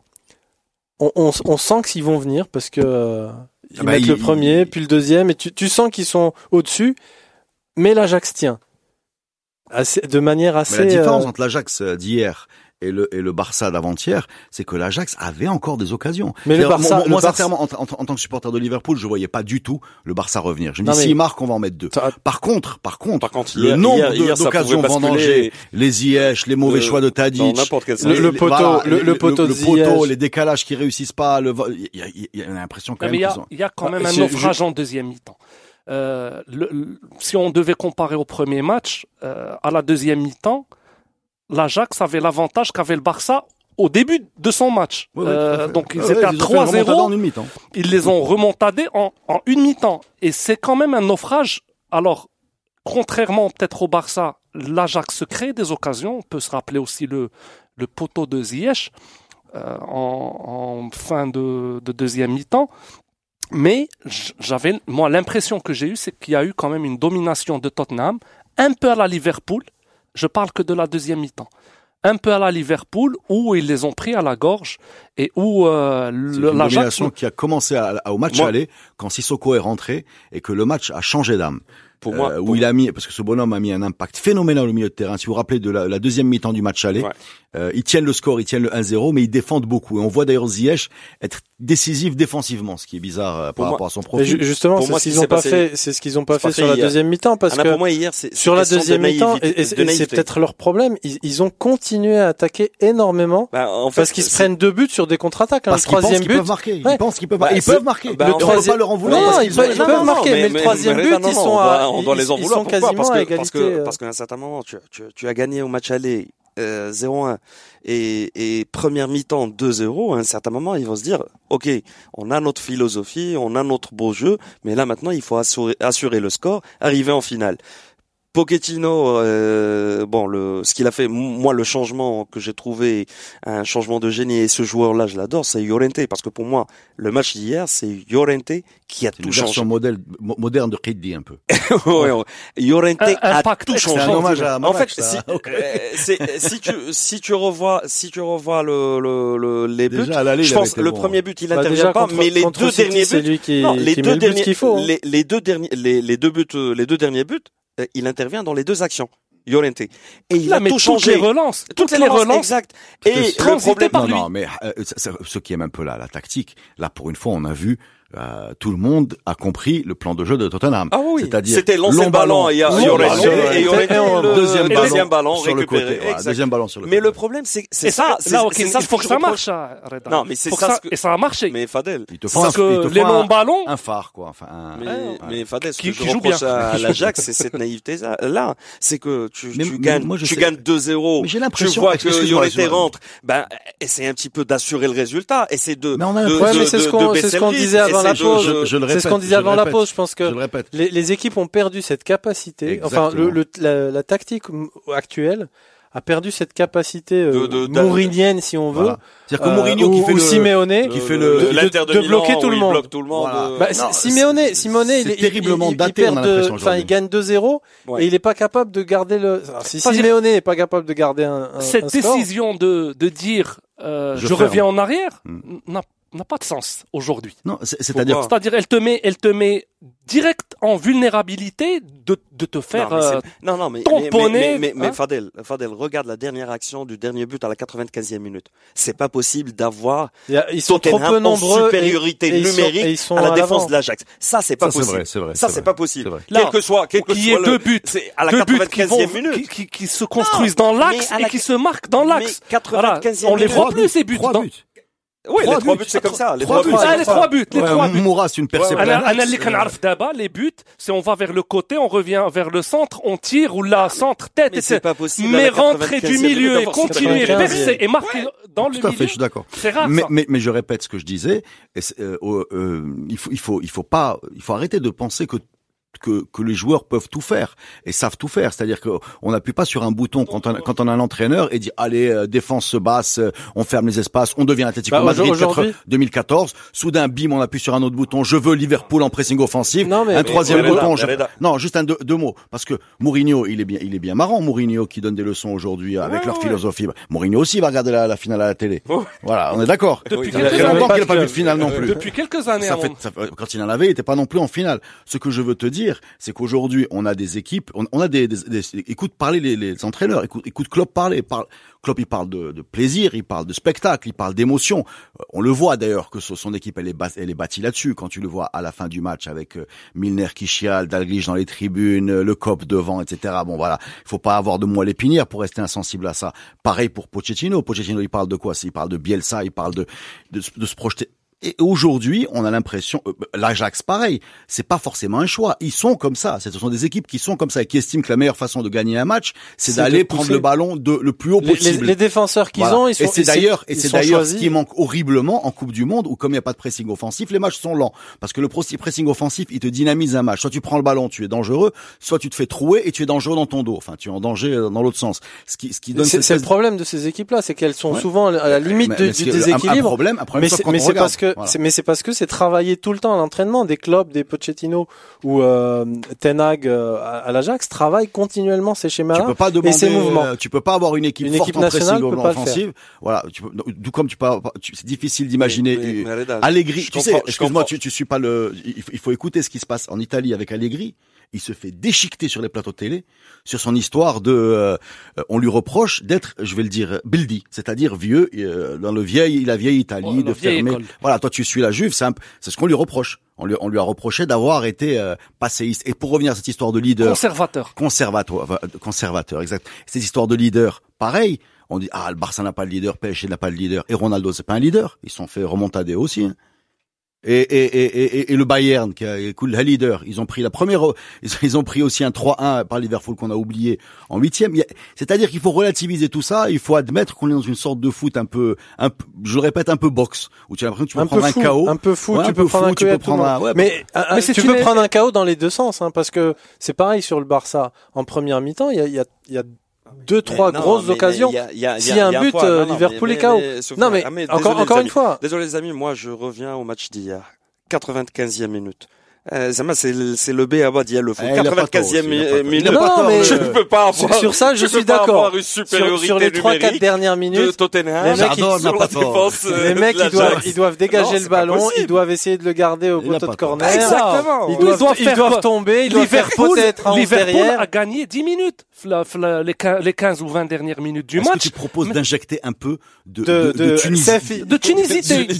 on, on, on sent qu'ils vont venir parce que euh, ils Ah bah, mettent il- le premier, il- puis le deuxième, et tu, tu sens qu'ils sont au-dessus, mais l'Ajax tient. Assez, de manière Mais assez. la différence euh, entre l'Ajax d'hier et le, et le Barça d'avant-hier, c'est que l'Ajax avait encore des occasions. Mais le Barça- moi, le moi, Barça- sincèrement, en, en- en tant que supporter de Liverpool, je voyais pas du tout le Barça revenir. Je me dis, mais- s'il marque, on va en mettre deux. ça- Par contre, par contre, Par contre, le hier, nombre d'occasions vendangées, les Ziyech, les mauvais Euh, choix de Tadic. Le- le poteau- le- le poteau de le poteau, les décalages qui réussissent pas, le, vo- il y a, il y a l'impression quand Non, même il y, a, ont- il y a quand Ah, même un je- naufrage en deuxième mi-temps. Euh, si on devait comparer au premier match, euh, à la deuxième mi-temps, l'Ajax avait l'avantage qu'avait le Barça au début de son match. Ouais, ouais, Euh, donc ils Ouais, étaient ouais, à ils ont fait une remontada 3-0, en une mi-temps. ils les ont remontadés en, en une mi-temps. Et c'est quand même un naufrage. Alors, contrairement peut-être au Barça, l'Ajax se crée des occasions. On peut se rappeler aussi le, le poteau de Ziyech euh, en, en fin de, de deuxième mi-temps. Mais j'avais, moi, l'impression que j'ai eue, c'est qu'il y a eu quand même une domination de Tottenham, un peu à la Liverpool. Je parle que de la deuxième mi-temps. Un peu à la Liverpool, où ils les ont pris à la gorge et où euh, le- une l'Ajax domination qui a commencé à- à- au match Moi- aller quand Sissoko est rentré et que le match a changé d'âme. Pour moi, Euh, où pour- il a mis parce que ce bonhomme a mis un impact phénoménal au milieu de terrain. Si vous vous rappelez de la, la deuxième mi-temps du match aller, Ouais. euh, ils tiennent le score, ils tiennent le 1-0, mais ils défendent beaucoup. Et on voit d'ailleurs Ziyech être décisif défensivement, ce qui est bizarre euh, Pour par moi- rapport à son profil. ju- justement, c'est ce ce qui qu'ils ont s'est pas fait, c'est ce qu'ils ont pas fait sur la hier. deuxième mi-temps parce Ah que pour moi hier, c'est sur c'est la de deuxième mi-temps, naïveté- et, et- de et c'est peut-être leur problème, ils, ils ont continué à attaquer énormément Bah, en fait, parce qu'ils se prennent deux buts sur des contre-attaques. hein. parce Le qu'ils pensent troisième qu'ils but, peuvent marquer. Ils pensent qu'ils peuvent, Bah, ils c'est- peuvent marquer. bah, on le troisième- pas leur en vouloir Non, parce ils qu'ils peuvent- ils marquer, mais le troisième but, ils sont à- on doit ils- les en vouloir. Pourquoi parce que, parce que, euh. parce qu'à un certain moment, tu, tu, tu as gagné au match aller euh, 0-1 et, et première mi-temps 2-0. À un certain moment, ils vont se dire, ok, on a notre philosophie, on a notre beau jeu, mais là maintenant, il faut assurer, assurer le score, arriver en finale. Pochettino, euh, bon, le, ce qu'il a fait, moi, le changement que j'ai trouvé, un changement de génie, et ce joueur-là, je l'adore, c'est Llorente, parce que pour moi, le match d'hier, c'est Llorente qui a C'est tout changé. version modèle, mo- moderne de Kheddi un peu. Ouais, ouais. Llorente Un- a impact tout changé. C'est un hommage à En fait, si, Ok. euh, c'est- si tu si tu revois si tu revois le, le, le- les buts, Déjà, je pense le bon. premier but il Bah, intervient déjà, pas, contre- mais les deux City, derniers c'est buts, lui qui, non, qui les met deux le but derniers qu'il faut. hein. les, les deux derniers les, les deux buts les deux derniers buts, il intervient dans les deux actions. Llorente et il Là, a mais tout toutes changé. les relances, Toutes les relances, exact. Et le problème, par non, lui. non, mais euh, ça- ceux qui aiment un peu la, la tactique, là pour une fois, on a vu euh, tout le monde a compris le plan de jeu de Tottenham. ah oui, C'est-à-dire c'était lancer le ballon et il y a long Llorente ballon, et Llorente et on- le deuxième ballon, deuxième ballon sur le côté. deuxième ballon sur le Mais côté. le problème, c'est c'est ça. ça, là, ok, il faut que ça marche, Reda. Non, mais c'est ça Et ça a marché. Mais Fadel, il te faut un, que te les un- longs ballons, un phare quoi. Enfin, un- Mais, Fadel, ce Qui- que je reproche bien. à l'Ajax, c'est cette naïveté là, c'est que tu, gagnes, tu gagnes 2-0, Mais j'ai tu l'impression- vois que excuse-moi. rentre, ben essaie un petit peu d'assurer le résultat, essaie de Mais on a de- mais c'est ce qu'on disait avant avant la c'est- pause. je- je le C'est ce qu'on disait avant la pause. Je pense Je que le répète. les, les équipes ont perdu cette capacité. Enfin, le, le- la, la tactique actuelle a perdu cette capacité euh, De- de- de- mourinienne, si on veut. Voilà. C'est-à-dire que Euh, Mourinho qui ou- fait ou le, Simeone, qui fait le- de- l'Inter de, de Milan, bloquer tout le il monde. bloque tout le monde. Voilà. euh, Bah, Non, Simeone, Simeone, il, il- terriblement il- il daté, perd on de- l'impression enfin, il gagne 2-0 Ouais. et il est pas capable de garder le. Alors, si Simeone n'est pas capable de garder un, un, Cette un score, décision de, de dire euh, Je reviens en arrière Hmm. n'a n'a pas de sens aujourd'hui. Non, c'est- c'est-à-dire C'est-à-dire, elle te met, elle te met direct en vulnérabilité de, de te faire. non, mais euh, non, non, mais, tamponner, mais, mais, mais, mais hein. Fadel, Fadel, regarde la dernière action du dernier but à la 95e minute. C'est pas possible d'avoir ils sont trop peu en nombreux. et- supériorité et ils sont- numérique et ils sont à la à défense de l'Ajax. Ça, c'est pas Ça, possible. vrai, c'est vrai, Ça, c'est pas possible. Là, quel que soit, quel que qu'il y soit ait le- deux buts, à la deux buts qui, 95e vont- minute. qui, qui, qui se construisent dans l'axe et qui se marquent dans l'axe. Mais Voilà, 95e on les voit plus ces buts. Trois buts. Oui, les Trois trois buts. buts, c'est comme ça. Les Trois trois buts. buts. Ah, les trois buts, les Ouais, trois buts. Moura, c'est une percée Ouais, أنا pleine. أنا اللي كنعرف دابا les buts c'est on va vers le côté on revient vers le centre on tire ou la centre tête Mais et c'est c'est pas possible. à mais la rentrer 95e du minute milieu et d'avoir cette continuer 95e. percer et marquer dans le Tout à fait, je milieu suis d'accord. c'est rare Mais, ça. mais, mais je répète ce que je disais. Et c'est, euh, euh, euh, il faut, il faut, il faut pas, il faut arrêter de penser que que, que les joueurs peuvent tout faire et savent tout faire. C'est-à-dire que on n'appuie pas sur un bouton quand on, a- quand on a un entraîneur et dit allez euh, défense basse, euh, on ferme les espaces, on devient Atlético Bah, Madrid aujourd'hui- 4 2014. Soudain, bim, on appuie sur un autre bouton. Je veux Liverpool en pressing offensif. Non, mais- un troisième mais- bouton. mais- je- Non, juste un deux, deux mots parce que Mourinho, il est bien, il est bien marrant. Mourinho qui donne des leçons aujourd'hui avec leur philosophie. Mourinho aussi va regarder la, la finale à la télé. Voilà, on est d'accord. Depuis quelques années. qu'il n'a pas vu de finale non plus. depuis quelques années Ça fait, ça fait- quand il en avait, il était pas non plus en finale. Ce que je veux te dire, c'est qu'aujourd'hui, on a des équipes, on, on a des, des, des- écoute parler les, les entraîneurs, écoute, écoute Klopp parler, parle, Klopp il parle de, de plaisir, il parle de spectacle, il parle d'émotion. Euh, On le voit d'ailleurs que son équipe elle est, bas- elle est bâtie là-dessus. Quand tu le vois à la fin du match avec euh, Milner qui chiale, dans les tribunes, euh, le Cop devant, etc. Bon voilà, il faut pas avoir de moelle épinière pour rester insensible à ça. Pareil pour Pochettino. Pochettino il parle de quoi? Il parle de Bielsa, il parle de de, de se projeter. Et aujourd'hui, on a l'impression, euh, l'Ajax pareil, c'est pas forcément un choix. Ils sont comme ça. Ce sont des équipes qui sont comme ça et qui estiment que la meilleure façon de gagner un match, c'est d'aller prendre le ballon de le plus haut les, les, possible. les défenseurs qu'ils Voilà. ont, ils sont. et c'est d'ailleurs, et c'est d'ailleurs ce qui manque horriblement en Coupe du Monde où comme il n'y a pas de pressing offensif, les matchs sont lents. Parce que le pressing offensif, il te dynamise un match. Soit tu prends le ballon, tu es dangereux, soit tu te fais trouer et tu es dangereux dans ton dos. Enfin, tu es en danger euh, dans l'autre sens. Ce qui, ce qui donne C'est le problème de ces équipes-là, c'est qu'elles sont Ouais. souvent à la limite Mais- de- mais du c'est- un- Un déséquilibre. problème, un problème Mais c'est parce que Voilà. mais c'est parce que c'est travaillé tout le temps à l'entraînement. Des clubs, des Pochettino ou euh, Ten Hag euh, à, l'Ajax travaillent continuellement ces Tu schémas-là. peux pas demander, ces mouvements. euh, tu peux pas avoir une équipe Une forte équipe en nationale pressing le offensive. Voilà, tu tout comme tu tu- c'est difficile d'imaginer. Reda, Allegri, tu sais, excuse-moi, tu, tu suis pas le, il faut, il faut écouter ce qui se passe en Italie avec Allegri. Il se fait déchiqueter sur les plateaux de télé sur son histoire de, euh, on lui reproche d'être, je vais le dire, bildi, c'est-à-dire vieux, euh, dans le vieil, la vieille Italie, Oh, de fermer. école. Voilà, toi tu suis la Juve, c'est un- c'est ce qu'on lui reproche. On lui, on lui a reproché d'avoir été euh, passéiste. Et pour revenir à cette histoire de leader, conservateur conservateur, enfin, conservateur, exact. Cette histoire de leader, pareil. On dit ah le Barça n'a pas de leader, PSG n'a pas de leader, et Ronaldo c'est pas un leader. Ils sont fait remontader aussi. hein. Et, et, et, et, et le Bayern qui a écoute, le leader, ils ont pris la première, ils, ont pris aussi un 3-1 par Liverpool qu'on a oublié en huitième. C'est-à-dire qu'il faut relativiser tout ça. Il faut admettre qu'on est dans une sorte de foot un peu, un je le répète, un peu box où tu as l'impression que tu peux un peu prendre un KO. un peu fou. Ouais, tu un peux peu prendre fou, un tu peux prendre un- ouais, mais Mais tu une- peux prendre un KO dans les deux sens, hein, parce que c'est pareil sur le Barça. En première mi-temps, il y a, y a, y a deux, trois Mais grosses occasions. y y y S'il a- y a un but, point. euh, Non, Liverpool mais- est KO. mais- Non mais ah, encore, désolé, encore une fois, Désolé les amis, moi je reviens au match d'hier. 95e minute. Euh, Zama, c'est le, c'est le B à bas d'hier le. Eh, tort 95e aussi, il a pas tort. minute. Non, mais- je ne peux pas sur, avoir, sur ça, je, je suis d'accord. Sur, sur les trois, quatre dernières de minutes, Tottenham les mecs, pas tort. défense. euh, les mecs, ils doivent, ils doivent dégager Non, le ballon, possible. ils doivent essayer de le garder au poteau de corner. Exactement. Ils Ils doivent, ils doivent tomber, ils doivent faire Liverpool, peut-être un 11 Liverpool a gagné 10 minutes les 15, les 15 ou 20 dernières minutes du match tu proposes d'injecter un peu de, De, de, de Tunisie, de Tunisite, de, du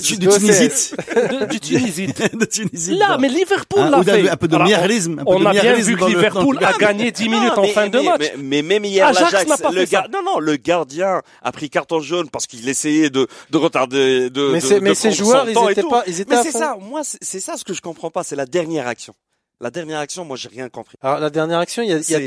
Tunisite de Tunisie. là mais Liverpool Hein, l'a fait un peu de Alors, miéralisme, on a bien vu que Liverpool a gagné 10 minutes en fin de match Mais, même hier, Ajax l'Ajax, n'a pas le fait ça. gar- non, non, le gardien a pris carton jaune parce qu'il essayait de, de retarder, de, Mais de- mais ces joueurs, ils étaient pas- ils étaient Mais à c'est fond. ça, moi, c'est c'est ça ce que je comprends pas, c'est la dernière action. La dernière action, moi, j'ai rien compris. Alors la dernière action, il y a, il y a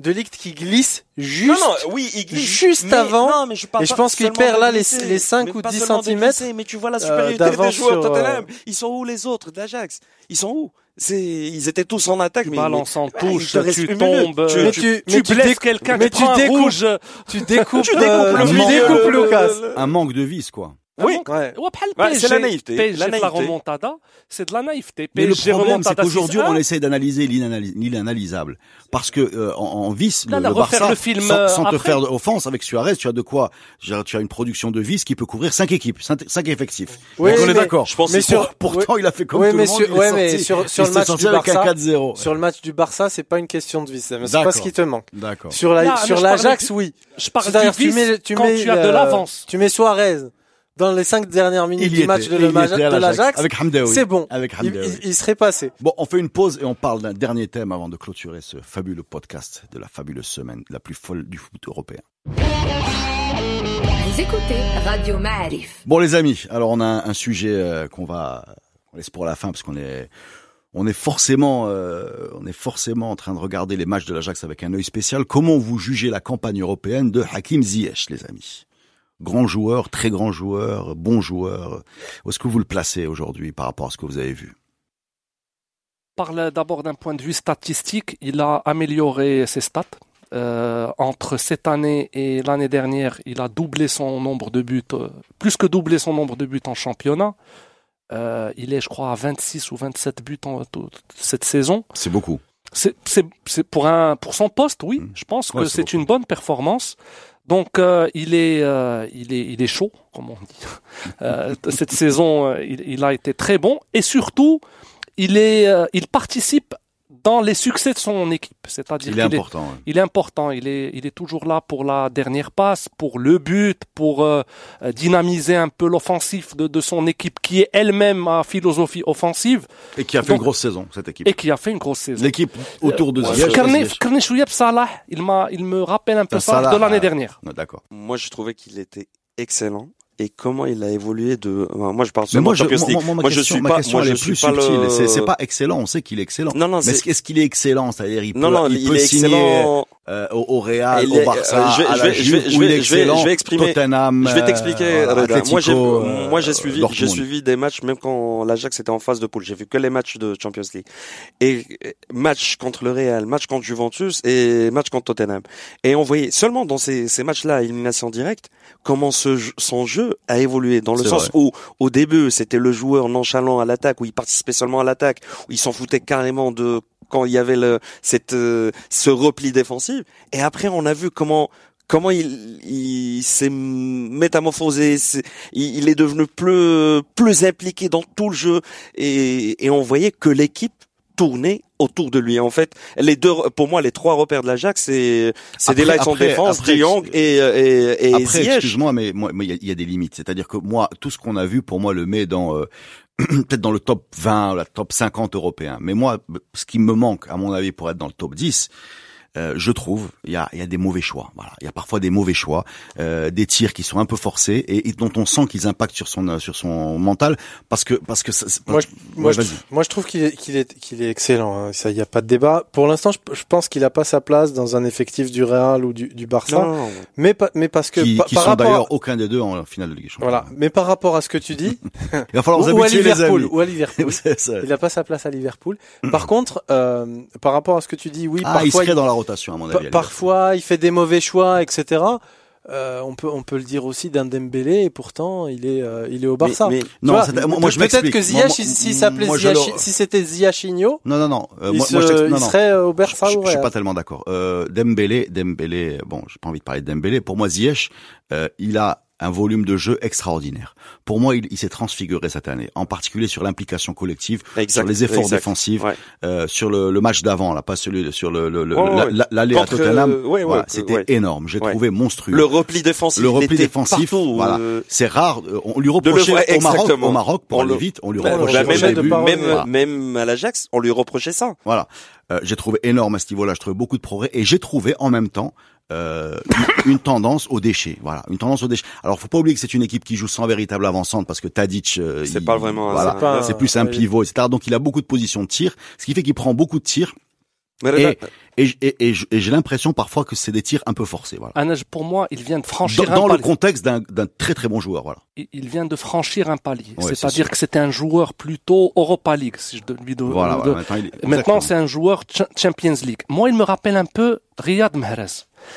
De Ligt qui glisse juste. non, non, oui, il glisse. juste mais- avant, Non, mais je parle et je pense qu'il perd là les- glisser, les cinq mais ou pas 10 seulement de centimètres, glisser, Mais tu vois la euh, supériorité des d'avance joueurs sur, Tottenham. euh, Ils sont où les autres d'Ajax? Ils sont où? C'est, ils étaient tous en attaque. Tu mais, balances en touche, tu tombes, euh, mais tu, tu, tu tu blesses découpes- quelqu'un, mais tu tu prends un découpes, rouge. tu découpes, tu découpes euh, le tu découpes le- Lucas. le- Un manque de vis, quoi. Oui, ouais. ouais c'est la naïveté. PSG, la naïveté. la remontada, c'est de la naïveté. PSG, Mais le problème, c'est qu'aujourd'hui, on essaie d'analyser l'inanalysable. Parce que euh, on, on là, le, là, le Barça le film sans, euh, sans te faire offense avec Suarez. Tu as de quoi Tu as une production de vice qui peut couvrir cinq équipes, cinq, cinq effectifs. Oui, Donc, on est d'accord. Je pense mais sur, pour, pourtant, oui, il a fait comme oui, tout mais le monde. Sur, mais sur, sur, le match du Barça, sur le match du Barça, c'est pas une question de vice. C'est pas ce qui te manque. D'accord. Sur l'Ajax, oui. Je parle d'un vice. Tu mets, tu mets de euh, l'avance. Tu mets Suarez dans les cinq dernières minutes du match était, de l'Ajax, était à de l'Ajax, l'Ajax, avec Hamdaoui. c'est bon. Avec Il, Hamdaoui. il- il serait passé. Bon, on fait une pause et on parle d'un dernier thème avant de clôturer ce fabuleux podcast de la fabuleuse semaine, la plus folle du foot européen. Vous écoutez Radio Ma'arif. Bon les amis, alors on a un, un sujet euh, qu'on va on laisse pour la fin parce qu'on est on est forcément euh, on est forcément en train de regarder les matchs de l'Ajax avec un œil spécial. Comment vous jugez la campagne européenne de Hakim Ziyech, les amis? Grand joueur, très grand joueur, bon joueur. Où est-ce que vous le placez aujourd'hui par rapport à ce que vous avez vu? Parle d'abord d'un point de vue statistique, il a amélioré ses stats. Euh, entre cette année et l'année dernière, il a doublé son nombre de buts, euh, plus que doublé son nombre de buts en championnat. Euh, il est, je crois, à 26 ou 27 buts en, cette saison. C'est beaucoup. C'est, pour un, pour son poste, oui. Mm. Je pense que Ouais, c'est une bonne performance. Donc euh, il est, euh, il est, il est chaud, comme on dit. Euh, cette saison, il, il a été très bon et surtout, il est, il participe dans les succès de son équipe. C'est-à-dire il, est important, est, il est important. Il est il est toujours là pour la dernière passe, pour le but, pour euh, euh, dynamiser un peu l'offensif de, de, son équipe qui est elle-même à philosophie offensive. Et qui a fait une grosse saison cette équipe. Et qui a fait une grosse saison. L'équipe autour de euh, Ziyech. Salah, il m'a il me rappelle un peu ça de l'année euh, dernière. D'accord. Moi, je trouvais qu'il était excellent et comment il a évolué de. moi, je parle Mais seulement moi, je, Champions moi, League. moi, ma Moi, je question, suis pas. question, Moi, je suis pas subtile. le. C'est, pas excellent. On sait qu'il est excellent. Non, non, Mais est-ce, qu'il est excellent? C'est-à-dire, il peut, Non, non, il il peut est signer excellent. Euh, au, au Real, au Barça, euh, je vais- à je la vais- je Juve, vais- je où il vais- est je vais- excellent. je vais exprimer- Tottenham, Je vais euh, t'expliquer, Reda. Moi, j'ai, moi, j'ai euh, suivi, j'ai suivi des matchs même quand l'Ajax était en phase de poule. J'ai vu que les matchs de Champions League. Et euh, match contre le Real, match contre Juventus et match contre Tottenham. Et on voyait seulement dans ces, ces matchs-là, à élimination directe, comment ce, son jeu a évolué dans le sens vrai. où, au début, c'était le joueur nonchalant à l'attaque, où il participait seulement à l'attaque, où il s'en foutait carrément de quand il y avait le, cette, euh, ce repli défensif. Et après, on a vu comment, comment il, il s'est métamorphosé, il, il est devenu plus, plus impliqué dans tout le jeu et, et on voyait que l'équipe tournait autour de lui. En fait, les deux, pour moi, les trois repères de l'Ajax, c'est, c'est des lights en défense, après, Jong et, et, et Après, excuse-moi, mais moi, il y y, a des limites. C'est-à-dire que moi, tout ce qu'on a vu, pour moi, le met dans euh, peut-être dans le top 20, la top 50 européen. Mais moi, ce qui me manque, à mon avis, pour être dans le top 10, euh, je trouve, il y a, il y a des mauvais choix. Voilà, il y a parfois des mauvais choix, euh, des tirs qui sont un peu forcés et, et dont on sent qu'ils impactent sur son euh, sur son mental parce que parce que ça- c'est- Moi, je, moi, Ouais, je, moi, je trouve qu'il est, qu'il est, qu'il est excellent. hein. Ça, il n'y a pas de débat. Pour l'instant, je, je pense qu'il a pas sa place dans un effectif du Real ou du, du Barça. Non, non, non. Mais, pas- mais parce que qui, pa- qui par sont rapport, d'ailleurs aucun des deux en finale de Ligue des Champions. voilà. Mais par rapport à ce que tu dis, Il va falloir vous ou, à habituer les Liverpool, amis. ou à Liverpool. Il n'a pas sa place à Liverpool. Par contre, euh, par rapport à ce que tu dis, oui, Ah, il parfois, serait dans la rotation à mon Pa- avis. à parfois, il fait des mauvais choix, etc. Euh, on peut on peut le dire aussi d'un Dembélé et pourtant il est euh, il est au Barça. Mais- mais- Non, vois, c'est- moi- moi, je peut-être que Ziyech, si, si s'appelait je si c'était Ziyachinho, Non, non, non. euh, il, moi, se- moi, je il non, serait au Barça je, ou je suis pas tellement d'accord. Euh, Dembélé, Dembélé, bon, j'ai pas envie de parler de Dembélé. Pour moi, Ziyech, euh, il a un volume de jeu extraordinaire. Pour moi, il, il s'est transfiguré cette année, en particulier sur l'implication collective, Exact, sur les efforts exact. défensifs, Ouais. euh, sur le, le match d'avant, là, pas celui sur le Ouais, ouais, la- ouais. à Tottenham. euh, ouais, ouais, Voilà, ouais, c'était énorme. J'ai trouvé monstrueux. Le repli défensif. Le repli défensif, partout, voilà. euh, C'est rare. euh, On lui reprochait au Maroc, au Maroc pour On aller le- vite, on lui reprochait même, de début. même, Voilà. même à l'Ajax, on lui reprochait ça. Voilà. Euh, j'ai trouvé énorme à ce niveau-là. Je trouvais beaucoup de progrès et j'ai trouvé en même temps euh, une, une tendance au déchet. Voilà, une tendance au déchet. Alors, faut pas oublier que c'est une équipe qui joue sans véritable avancante parce que Tadic, euh, C'est pas vraiment voilà, C'est pas un- c'est plus un pivot, etc. Donc, il a beaucoup de positions de tir, ce qui fait qu'il prend beaucoup de tirs. Et, et, et, et j- et j'ai l'impression parfois que c'est des tirs un peu forcés. Voilà. Un âge, pour moi, il vient de franchir Dans, un dans le palier. contexte d'un d'un très très bon joueur. Voilà. Il- vient de franchir un palier. Ouais, C'est-à-dire que c'était un joueur plutôt Europa League, si je dois lui donner. Voilà, de- voilà. Maintenant, c'est un joueur Cha- Champions League. Moi, il me rappelle un peu Riyad Mahrez.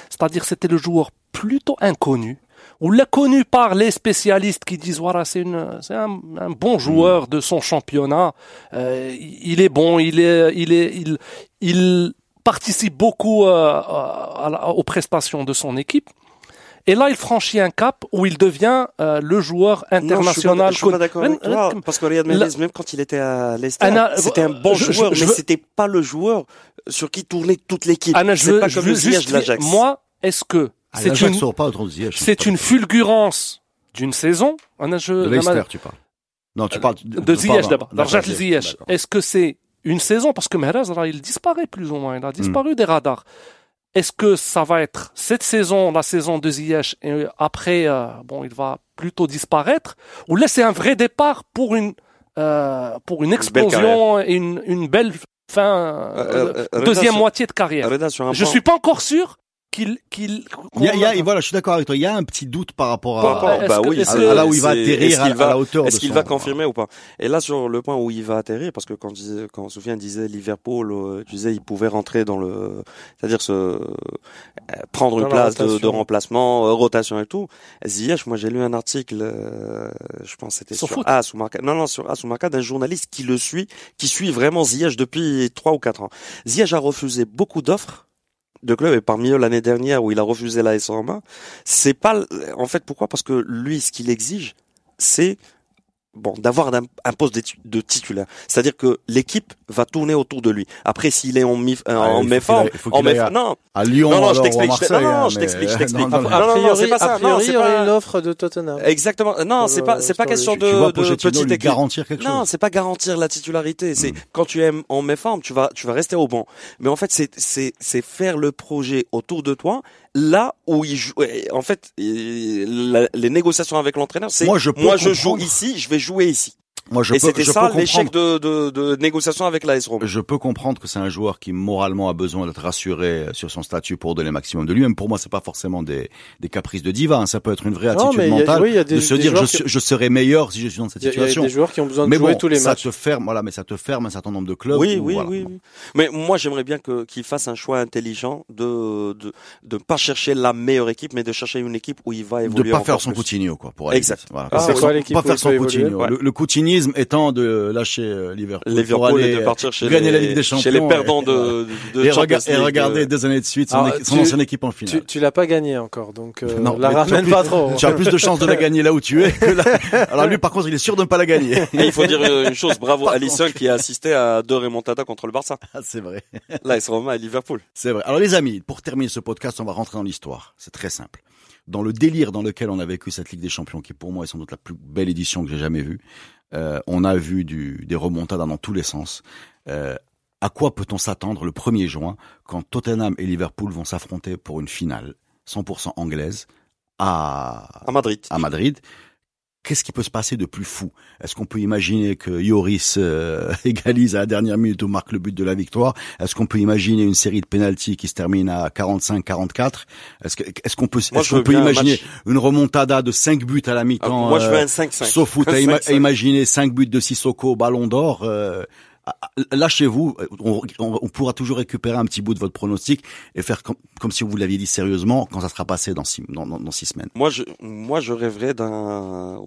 C'est-à-dire, c'était le joueur plutôt inconnu. On l'a connu par les spécialistes qui disent voilà c'est un, un bon joueur Mm. de son championnat. Euh, il est bon, il est il est il il participe beaucoup euh, à aux prestations de son équipe. Et là, il franchit un cap où il devient euh, le joueur Non, je suis pas- international. Je suis pas d'accord avec toi, parce que Riyad Mahrez, même quand il était à Anna, c'était un bon je- joueur, je mais c'était pas le joueur sur qui tournait toute l'équipe. Anna, je C'est veux, pas comme le juste de l'Ajax. moi, est-ce que c'est une, c'est une fulgurance d'une saison Anna, je, De Leicester, tu parles. Non, tu parles Euh, de Ziyech d'abord. Est-ce que c'est une saison? Parce que Mahrez, là, il disparaît plus ou moins, il a disparu des radars. Est-ce que ça va être cette saison, la saison de Ziyech, et après, euh, bon, il va plutôt disparaître, ou là, c'est un vrai départ pour une, euh, pour une explosion et une, une belle fin, Euh, Reda, deuxième moitié de carrière? Reda, Je point- suis pas encore sûr qu'il, qu'il, Il y a, il y a- voilà, je suis d'accord avec toi. Il y a un petit doute par rapport Par à, rapport- est-ce bah que- oui, à- là où il va atterrir est-ce à, qu'il à va- la hauteur de Est-ce qu'il va confirmer ou pas? Et là, sur le point où il va atterrir, parce que quand, disait, quand Soufiane disait Liverpool, euh, tu disais il pouvait rentrer dans le, c'est-à-dire se euh, prendre Dans une la place de, de remplacement, euh, rotation et tout. Ziyech, moi j'ai lu un article, euh, je pense que c'était Sur sur, Foot. As ou Marca, non non sur As ou Marca d'un journaliste qui le suit, qui suit vraiment Ziyech depuis trois ou quatre ans. Ziyech a refusé beaucoup d'offres de clubs et parmi eux l'année dernière où il a refusé la S Roma, c'est pas en fait pourquoi? Parce que lui ce qu'il exige c'est bon d'avoir un, un poste de, ti- de titulaire. C'est-à-dire que l'équipe va tourner autour de lui. Après s'il est en mi euh, Ah, en il faut méforme, en qu'il aille méf- à- non, à Lyon non, non, je alors, ou à t'explique, je Marseille. t'explique. Non, hein, non, je t'explique, je t'explique. non, non, non. non, A non, priori, c'est pas a ça. Non, priori, c'est il y aurait pas- une offre de Tottenham. Exactement. Non, c'est pas, c'est pas le- question de, tu vois de petite lui équipe. garantir quelque Non, chose. c'est pas garantir la titularité. C'est Mm. quand tu es en méforme, tu vas, tu vas rester au banc. Mais en fait, c'est, c'est, c'est faire le projet autour de toi, là où il joue. En fait, les négociations avec l'entraîneur, c'est Moi, je peux je joue ici, je vais jouer ici. Moi, je et c'était ça l'échec de, de, de négociation avec l'AS Rome. Je peux comprendre que c'est un joueur qui moralement a besoin d'être rassuré sur son statut pour donner le maximum de lui-même. Pour moi, c'est pas forcément des, des caprices de diva. hein. Ça peut être une vraie Non, attitude y a- mentale oui, il y a des- de se dire je, qui- je serai meilleur si je suis dans cette a- il y a situation. des joueurs qui ont besoin de mais jouer bon, tous les ça matchs. te ferme, voilà, mais ça te ferme un certain nombre de clubs. Oui, où, oui, voilà. oui, oui. Mais moi, j'aimerais bien que qu'il fasse un choix intelligent de de de pas chercher la meilleure équipe, mais de chercher une équipe où il va De évoluer. pas faire son plus. Coutinho, quoi, pour Exact. Voilà. Ah, Pas c'est faire quoi son- pas faire Coutinho. Le, le coutinisme étant de lâcher euh, Liverpool, pour Liverpool aller et de partir chez gagner les, la Ligue des chez les perdants et- de, de et, Champions rega- et League, regarder euh, deux années de suite son, Alors, équi- son tu- ancienne équipe en finale. Tu, tu l'as pas gagné encore, donc euh, Non, la mais tu as ramène plus- pas trop. Tu as plus de chances de la gagner là où tu es que là. Alors lui, par contre, il est sûr de ne pas la gagner. Et il faut dire une chose, bravo Alisson qui a assisté à deux remontadas contre le Barça. Ah, c'est vrai. Là, il se remet à Liverpool. C'est vrai. Alors les amis, pour terminer ce podcast, on va rentrer dans l'histoire. C'est très simple. Dans le délire dans lequel on a vécu cette Ligue des Champions, qui pour moi est sans doute la plus belle édition que j'ai jamais vue, euh, on a vu du, des remontadas dans tous les sens. Euh, à quoi peut-on s'attendre le 1er juin quand Tottenham et Liverpool vont s'affronter pour une finale 100% anglaise à, À Madrid. à Madrid? Qu'est-ce qui peut se passer de plus fou? Est-ce qu'on peut imaginer que Yoris euh, égalise à la dernière minute ou marque le but de la victoire? Est-ce qu'on peut imaginer une série de pénalties qui se termine à 45-44 Est-ce qu'on peut est-ce qu'on peut imaginer match- une remontada de 5 buts à la Ah, mi-temps moi, je veux euh, un 5-5. Sauf foot Un à, ima- 5-5. à imaginer 5 buts de Sissoko au Ballon d'Or. Euh, Lâchez-vous, on, on- on pourra toujours récupérer un petit bout de votre pronostic et faire comme, comme si vous l'aviez dit sérieusement quand ça sera passé dans six, dans, dans, dans six semaines. Moi, je, moi, je rêverais d'un,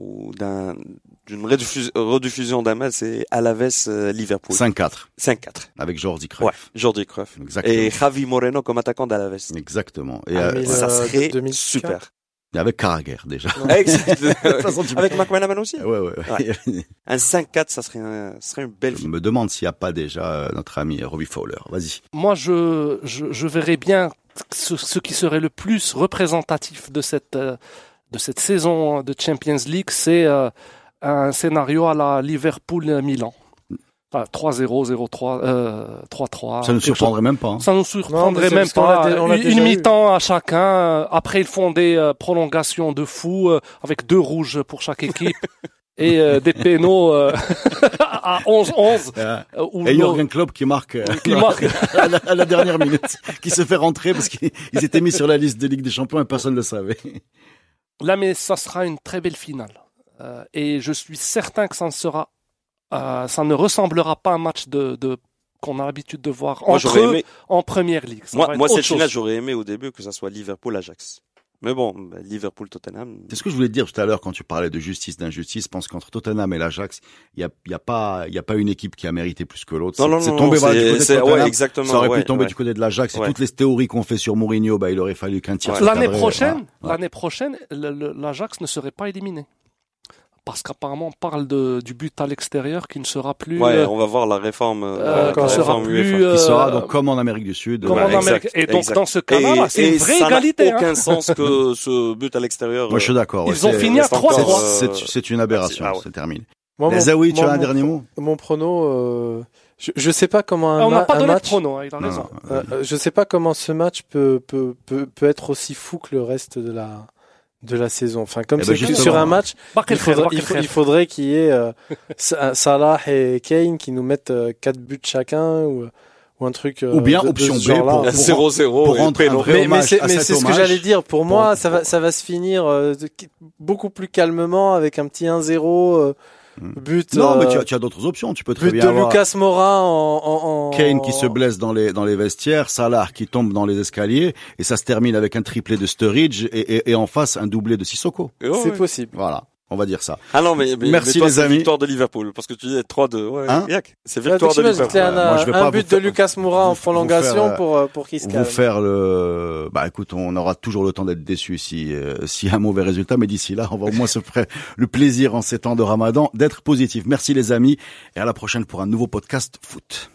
d'une rediffusion, rediffusion d'un match, c'est Alaves euh, Liverpool. 5-4 5-4. avec Jordi Ouais. Cruyff. Jordi Cruyff. Exactement. Et Javi Moreno comme attaquant d'Alaves. Exactement. Et Ah, euh. Ça Euh, serait 2004. super. Et avec Carragher déjà. Exact. Avec McManaman aussi. Ouais, ouais. ouais. Un 5-4, ça serait un, ça serait une belle Je me demande s'il n'y a pas déjà euh, notre ami Robbie Fowler. Vas-y. Moi, je, je, je verrais bien ce, ce qui serait le plus représentatif de cette, euh, de cette saison de Champions League, c'est euh, un scénario à la Liverpool-Milan. Enfin, 3-0, 0-3, euh, 3-3. Ça ne chose- surprendrait même pas. hein. Ça nous Non, surprendrait même pas. Une, mi-temps à chacun. euh, Après, ils font des euh, prolongations de fou euh, avec deux rouges pour chaque équipe. et euh, des pénaux euh, à 11-11. Euh, euh, où Et Jürgen Klopp qui marque, euh, Qui marque. à, la, à la dernière minute, qui se fait rentrer parce qu'ils ils étaient mis sur la liste de Ligue des Champions et personne ne le savait. Là, mais ça sera une très belle finale. Euh, et je suis certain que ça ne sera, euh, ça ne ressemblera pas à un match de, de qu'on a l'habitude de voir Moi, entre j'aurais eux aimé, en première ligue. Ça moi, moi cette chose. finale, j'aurais aimé au début que ça soit Liverpool-Ajax. Mais bon, bah, Liverpool-Tottenham. C'est ce que je voulais te dire tout à l'heure quand tu parlais de justice, d'injustice. Je pense qu'entre Tottenham et l'Ajax, il y a, y a pas, il y a pas une équipe qui a mérité plus que l'autre. Non, C'est- non, c'est non, tombé non, voilà, du côté de c'est- Tottenham. ouais, exactement. Ça aurait ouais, pu tomber ouais. du côté de l'Ajax. Et Ouais. toutes les théories qu'on fait sur Mourinho, bah, il aurait fallu qu'un tir. L'année prochaine, l'année prochaine, l'Ajax ne serait pas éliminé. Parce qu'apparemment, on parle de, du but à l'extérieur qui ne sera plus, Ouais, euh, on va voir la réforme, euh, euh, la sera réforme plus, UEFA. euh, Qui sera donc comme en Amérique du Sud. comme Ouais. en exact, Amérique. Et donc, exact. dans ce cas-là, c'est une vraie ça n'a égalité. hein. aucun sens que ce but à l'extérieur. Moi, je suis d'accord. ouais, Ils ont fini à reste encore, 3-3. C'est une aberration. ah ouais. C'est terminé. Moi, mon- Zawi, tu moi, as un dernier mot? Mon prono, euh, je, je sais pas comment un, Ah, on n'a pas un donné de match. prono, hein, il a raison. Euh, euh, je sais pas comment ce match peut, peut, peut, peut être aussi fou que le reste de la, de la saison. Enfin, comme Eh c'est ben, que justement. sur un match, il faudrait, Khair, il, Barkel faut- Khair. il faudrait qu'il y ait euh, Sa- Salah et Kane qui nous mettent euh, quatre buts chacun ou, ou un truc. euh, Ou bien de- de option ce B pour- 0-0 pour et rendre un vrai Mais, c'est c'est ce que j'allais dire. Pour moi, Pour- ça va, ça va se finir euh, de- beaucoup plus calmement avec un petit 1-0 euh, Hmm. But. Non, mais euh, tu as, tu as d'autres options. Tu peux très but bien de avoir Lucas Moura en, en, en- Kane qui se blesse dans les dans les vestiaires, Salah qui tombe dans les escaliers, et ça se termine avec un triplé de Sturridge et, et, et en face un doublé de Sissoko. C'est possible. Voilà, on va dire ça. Ah non, mais, mais Merci, mais toi, les c'est amis. victoire de Liverpool, parce que tu dis 3-2. Ouais, Hein c'est Là, victoire de Liverpool. un, Moi, je vais un pas but de faire- Lucas Moura vous- en prolongation faire, pour, euh, pour qu'il se Vous faire le, bah écoute, on aura toujours le temps d'être déçu si euh, s'il y a un mauvais résultat, mais d'ici là, on va au moins se faire le plaisir en ces temps de Ramadan d'être positif. Merci les amis, et à la prochaine pour un nouveau podcast foot.